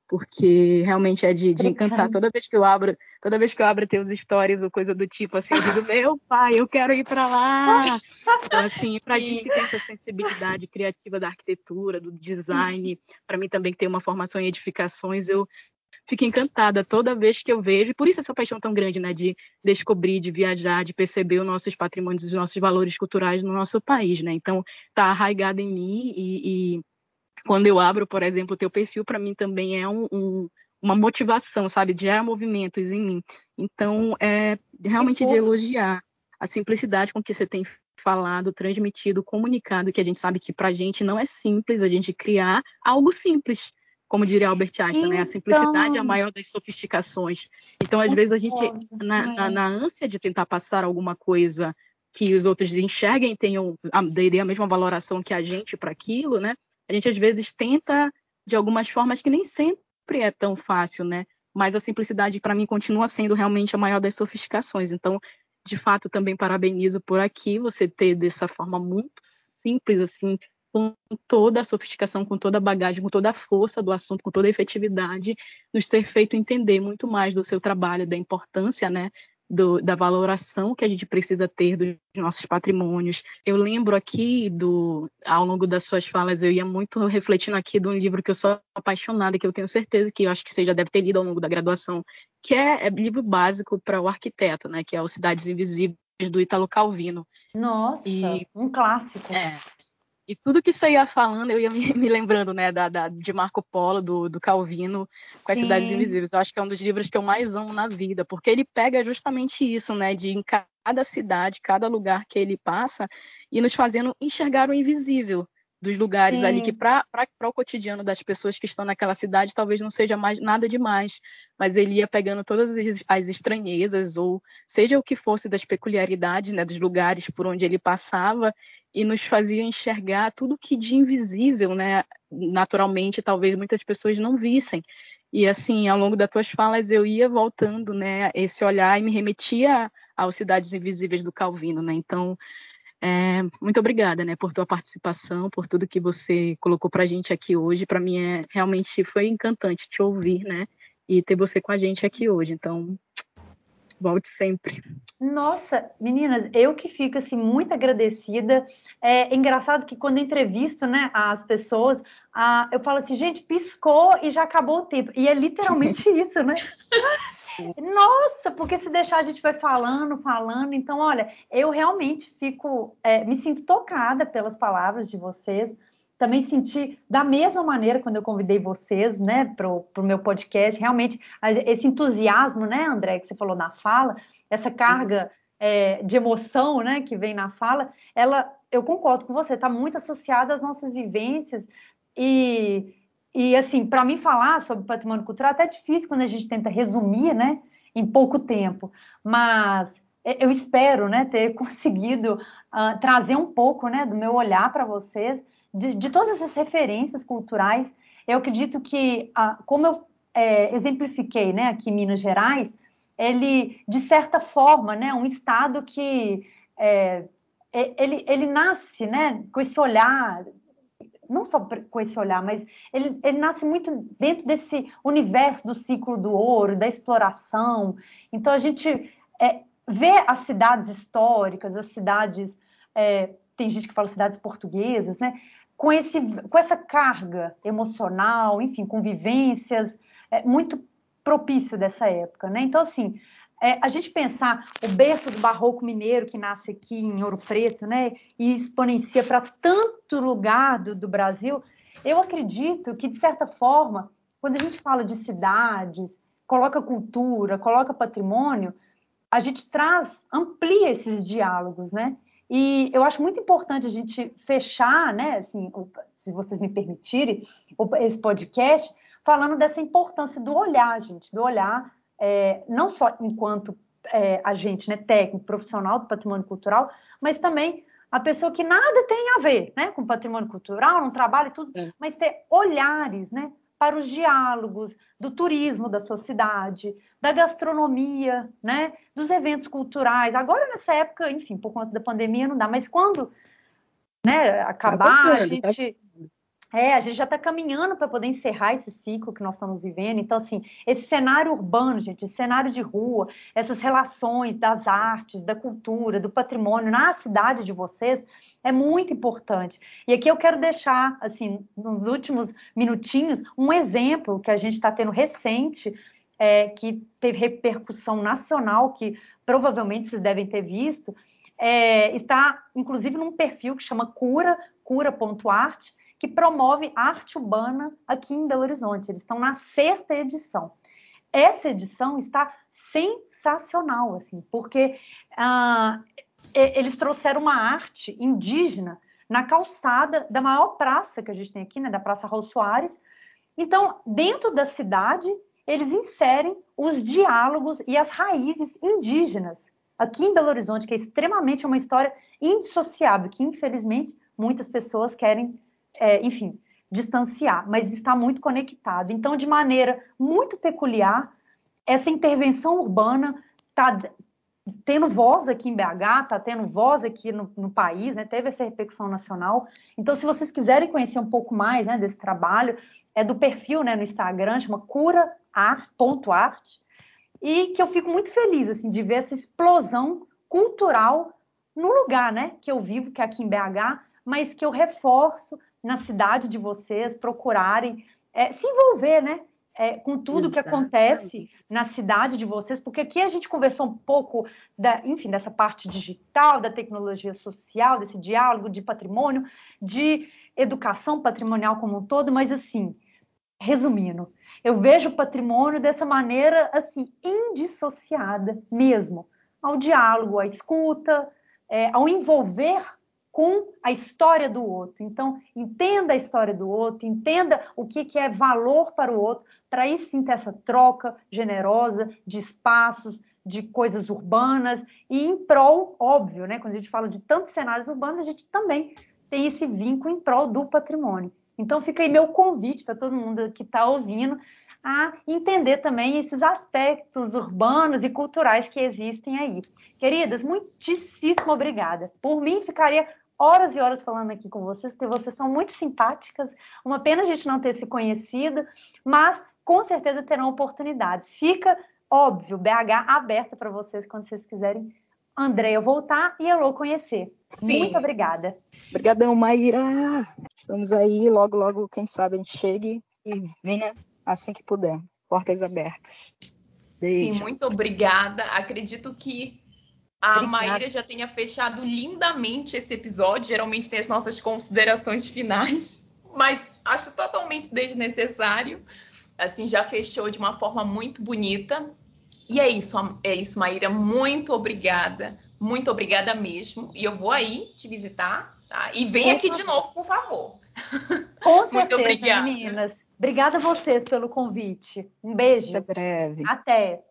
porque realmente é de, de, encantar. Toda vez que eu abro, toda vez que eu abro teus stories ou coisa do tipo assim, eu digo, meu pai, eu quero ir para lá. Então, assim, para gente que tem essa sensibilidade criativa da arquitetura, do design, para mim também que tem uma formação em edificações, eu fico encantada toda vez que eu vejo, e por isso essa paixão tão grande, né, de descobrir, de viajar, de perceber os nossos patrimônios, os nossos valores culturais no nosso país, né? Então, tá arraigado em mim e, e quando eu abro, por exemplo, o teu perfil, para mim também é um, um, uma motivação, sabe? Gera movimentos em mim. Então, é realmente de elogiar a simplicidade com que você tem falado, transmitido, comunicado, que a gente sabe que para a gente não é simples a gente criar algo simples, como diria Albert Einstein, então... né? A simplicidade é a então maior das sofisticações. Então, às vezes, a gente, na, na, na, ânsia de tentar passar alguma coisa que os outros enxerguem, tenham, dêem a mesma valoração que a gente para aquilo, né? a gente às vezes tenta de algumas formas que nem sempre é tão fácil, né? Mas a simplicidade para mim continua sendo realmente a maior das sofisticações. Então, de fato, também parabenizo por aqui você ter dessa forma muito simples assim, com toda a sofisticação, com toda a bagagem, com toda a força do assunto, com toda a efetividade, nos ter feito entender muito mais do seu trabalho, da importância, né, do, da valoração que a gente precisa ter dos nossos patrimônios. Eu lembro aqui do, ao longo das suas falas, eu ia muito refletindo aqui de um livro que eu sou apaixonada, que eu tenho certeza que eu acho que você já deve ter lido ao longo da graduação, que é, é livro básico para o arquiteto, né? Que é o Cidades Invisíveis do Italo Calvino. Nossa, e, um clássico. É, e tudo que você ia falando, eu ia me, me lembrando, né, da, da, de Marco Polo, do, do Calvino, com as Cidades Invisíveis. Eu acho que é um dos livros que eu mais amo na vida, porque ele pega justamente isso, né, de em cada cidade, cada lugar que ele passa, e nos fazendo enxergar o invisível dos lugares Sim. ali que para o cotidiano das pessoas que estão naquela cidade talvez não seja mais nada demais, mas ele ia pegando todas as estranhezas ou seja o que fosse das peculiaridades, né, dos lugares por onde ele passava e nos fazia enxergar tudo que de invisível, né, naturalmente talvez muitas pessoas não vissem. E assim, ao longo das tuas falas eu ia voltando, né, esse olhar e me remetia às cidades invisíveis do Calvino, né? Então, é, muito obrigada, né, por tua participação, por tudo que você colocou para a gente aqui hoje. Para mim é realmente foi encantante te ouvir, né, e ter você com a gente aqui hoje. Então, volte sempre. Nossa, meninas, eu que fico assim muito agradecida. É engraçado que quando entrevisto, né, as pessoas, ah, eu falo assim, gente, piscou e já acabou o tempo. E é literalmente isso, né? Nossa, porque se deixar a gente vai falando, falando. Então, olha, eu realmente fico, é, me sinto tocada pelas palavras de vocês. Também senti da mesma maneira quando eu convidei vocês, né, para o meu podcast. Realmente, esse entusiasmo, né, André, que você falou na fala, essa carga é, de emoção, né, que vem na fala, ela, eu concordo com você, está muito associada às nossas vivências e e assim, para mim falar sobre patrimônio cultural é até difícil quando a gente tenta resumir, né, em pouco tempo. Mas eu espero, né, ter conseguido uh, trazer um pouco, né, do meu olhar para vocês de, de, todas essas referências culturais. Eu acredito que, uh, como eu é, exemplifiquei, né, aqui Minas Gerais, ele, de certa forma, né, um estado que é, ele, ele nasce, né, com esse olhar não só com esse olhar, mas ele, ele nasce muito dentro desse universo do ciclo do ouro, da exploração. Então a gente é, vê as cidades históricas, as cidades, é, tem gente que fala cidades portuguesas, né? Com, esse, com essa carga emocional, enfim, com vivências, é, muito propício dessa época, né? Então, assim, é, a gente pensar o berço do barroco mineiro que nasce aqui em Ouro Preto, né, e exponencia para tanto lugar do, do, Brasil, eu acredito que, de certa forma, quando a gente fala de cidades, coloca cultura, coloca patrimônio, a gente traz, amplia esses diálogos, né? E eu acho muito importante a gente fechar, né, assim, se vocês me permitirem, esse podcast, falando dessa importância do olhar, gente, do olhar é, não só enquanto é, agente né, técnico, profissional do patrimônio cultural, mas também a pessoa que nada tem a ver né, com patrimônio cultural, não trabalha e tudo, é. mas ter olhares né, para os diálogos do turismo da sua cidade, da gastronomia, né, dos eventos culturais. Agora, nessa época, enfim, por conta da pandemia, não dá, mas quando né, acabar, tá a gente. Tá é, a gente já está caminhando para poder encerrar esse ciclo que nós estamos vivendo. Então, assim, esse cenário urbano, gente, esse cenário de rua, essas relações das artes, da cultura, do patrimônio na cidade de vocês é muito importante. E aqui eu quero deixar, assim, nos últimos minutinhos, um exemplo que a gente está tendo recente, é, que teve repercussão nacional, que provavelmente vocês devem ter visto, é, está inclusive num perfil que chama Cura, cura.arte, que promove arte urbana aqui em Belo Horizonte. Eles estão na sexta edição. Essa edição está sensacional, assim, porque uh, eles trouxeram uma arte indígena na calçada da maior praça que a gente tem aqui, né, da Praça Raul Soares. Então, dentro da cidade, eles inserem os diálogos e as raízes indígenas aqui em Belo Horizonte, que é extremamente uma história indissociável, que infelizmente muitas pessoas querem é, enfim, distanciar, mas está muito conectado. Então, de maneira muito peculiar, essa intervenção urbana está tendo voz aqui em BH, está tendo voz aqui no, no, país, né? teve essa repercussão nacional. Então, se vocês quiserem conhecer um pouco mais né, desse trabalho, é do perfil né, no Instagram, chama curaar.art, e que eu fico muito feliz assim, de ver essa explosão cultural no lugar né, que eu vivo, que é aqui em BH, mas que eu reforço na cidade de vocês, procurarem é, se envolver, né? É, com tudo que acontece na cidade de vocês, porque aqui a gente conversou um pouco da, enfim, dessa parte digital, da tecnologia social, desse diálogo de patrimônio, de educação patrimonial como um todo, mas assim, resumindo, eu vejo o patrimônio dessa maneira assim indissociada mesmo, ao diálogo, à escuta, é, ao envolver com a história do outro. Então, entenda a história do outro, entenda o que, que é valor para o outro, para aí sim ter essa troca generosa de espaços, de coisas urbanas, e em prol, óbvio, né? Quando a gente fala de tantos cenários urbanos, a gente também tem esse vínculo em prol do patrimônio. Então, fica aí meu convite para todo mundo que está ouvindo a entender também esses aspectos urbanos e culturais que existem aí. Queridas, muitíssimo obrigada. Por mim, ficaria horas e horas falando aqui com vocês, porque vocês são muito simpáticas. Uma pena a gente não ter se conhecido, mas com certeza terão oportunidades. Fica, óbvio, BH aberta para vocês quando vocês quiserem. Andréia voltar e Elô conhecer. Sim. Muito obrigada. Obrigadão, Maíra. Estamos aí, logo, logo, quem sabe a gente chegue e venha assim que puder. Portas abertas. Beijo. Sim, muito obrigada. Acredito que a Obrigada. Maíra já tenha fechado lindamente esse episódio. Geralmente tem as nossas considerações finais, mas acho totalmente desnecessário. Assim, já fechou de uma forma muito bonita. E é isso, é isso, Maíra. Muito obrigada. Muito obrigada mesmo. E eu vou aí te visitar, tá? E vem aqui de novo, por favor. Com certeza, muito obrigada. meninas. Obrigada a vocês pelo convite. Um beijo. Até breve. Até.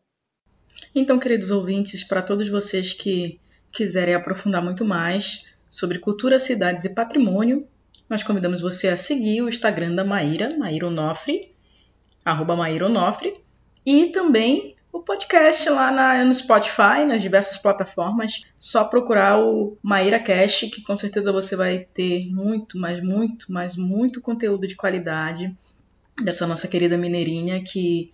Então, queridos ouvintes, para todos vocês que quiserem aprofundar muito mais sobre cultura, cidades e patrimônio, nós convidamos você a seguir o Instagram da Maíra, Maíra Onofre, arroba Maíra Onofre, e também o podcast lá na, no Spotify, nas diversas plataformas. Só procurar o Maíra Cash, que com certeza você vai ter muito, mas muito, mas muito conteúdo de qualidade dessa nossa querida mineirinha que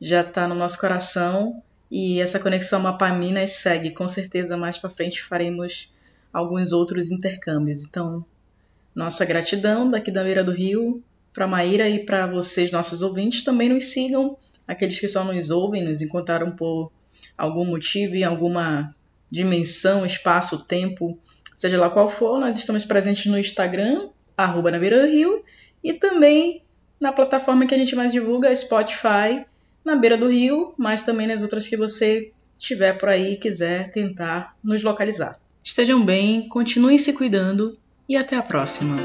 já está no nosso coração e essa conexão Mapa-Minas segue. Com certeza mais para frente faremos alguns outros intercâmbios. Então, nossa gratidão daqui da beira do rio para Maíra e para vocês, nossos ouvintes. Também nos sigam, aqueles que só nos ouvem, nos encontraram por algum motivo, em alguma dimensão, espaço, tempo, seja lá qual for. Nós estamos presentes no Instagram, arroba na beira do rio, e também na plataforma que a gente mais divulga, Spotify, na beira do rio, mas também nas outras que você tiver por aí e quiser tentar nos localizar. Estejam bem, continuem se cuidando e até a próxima.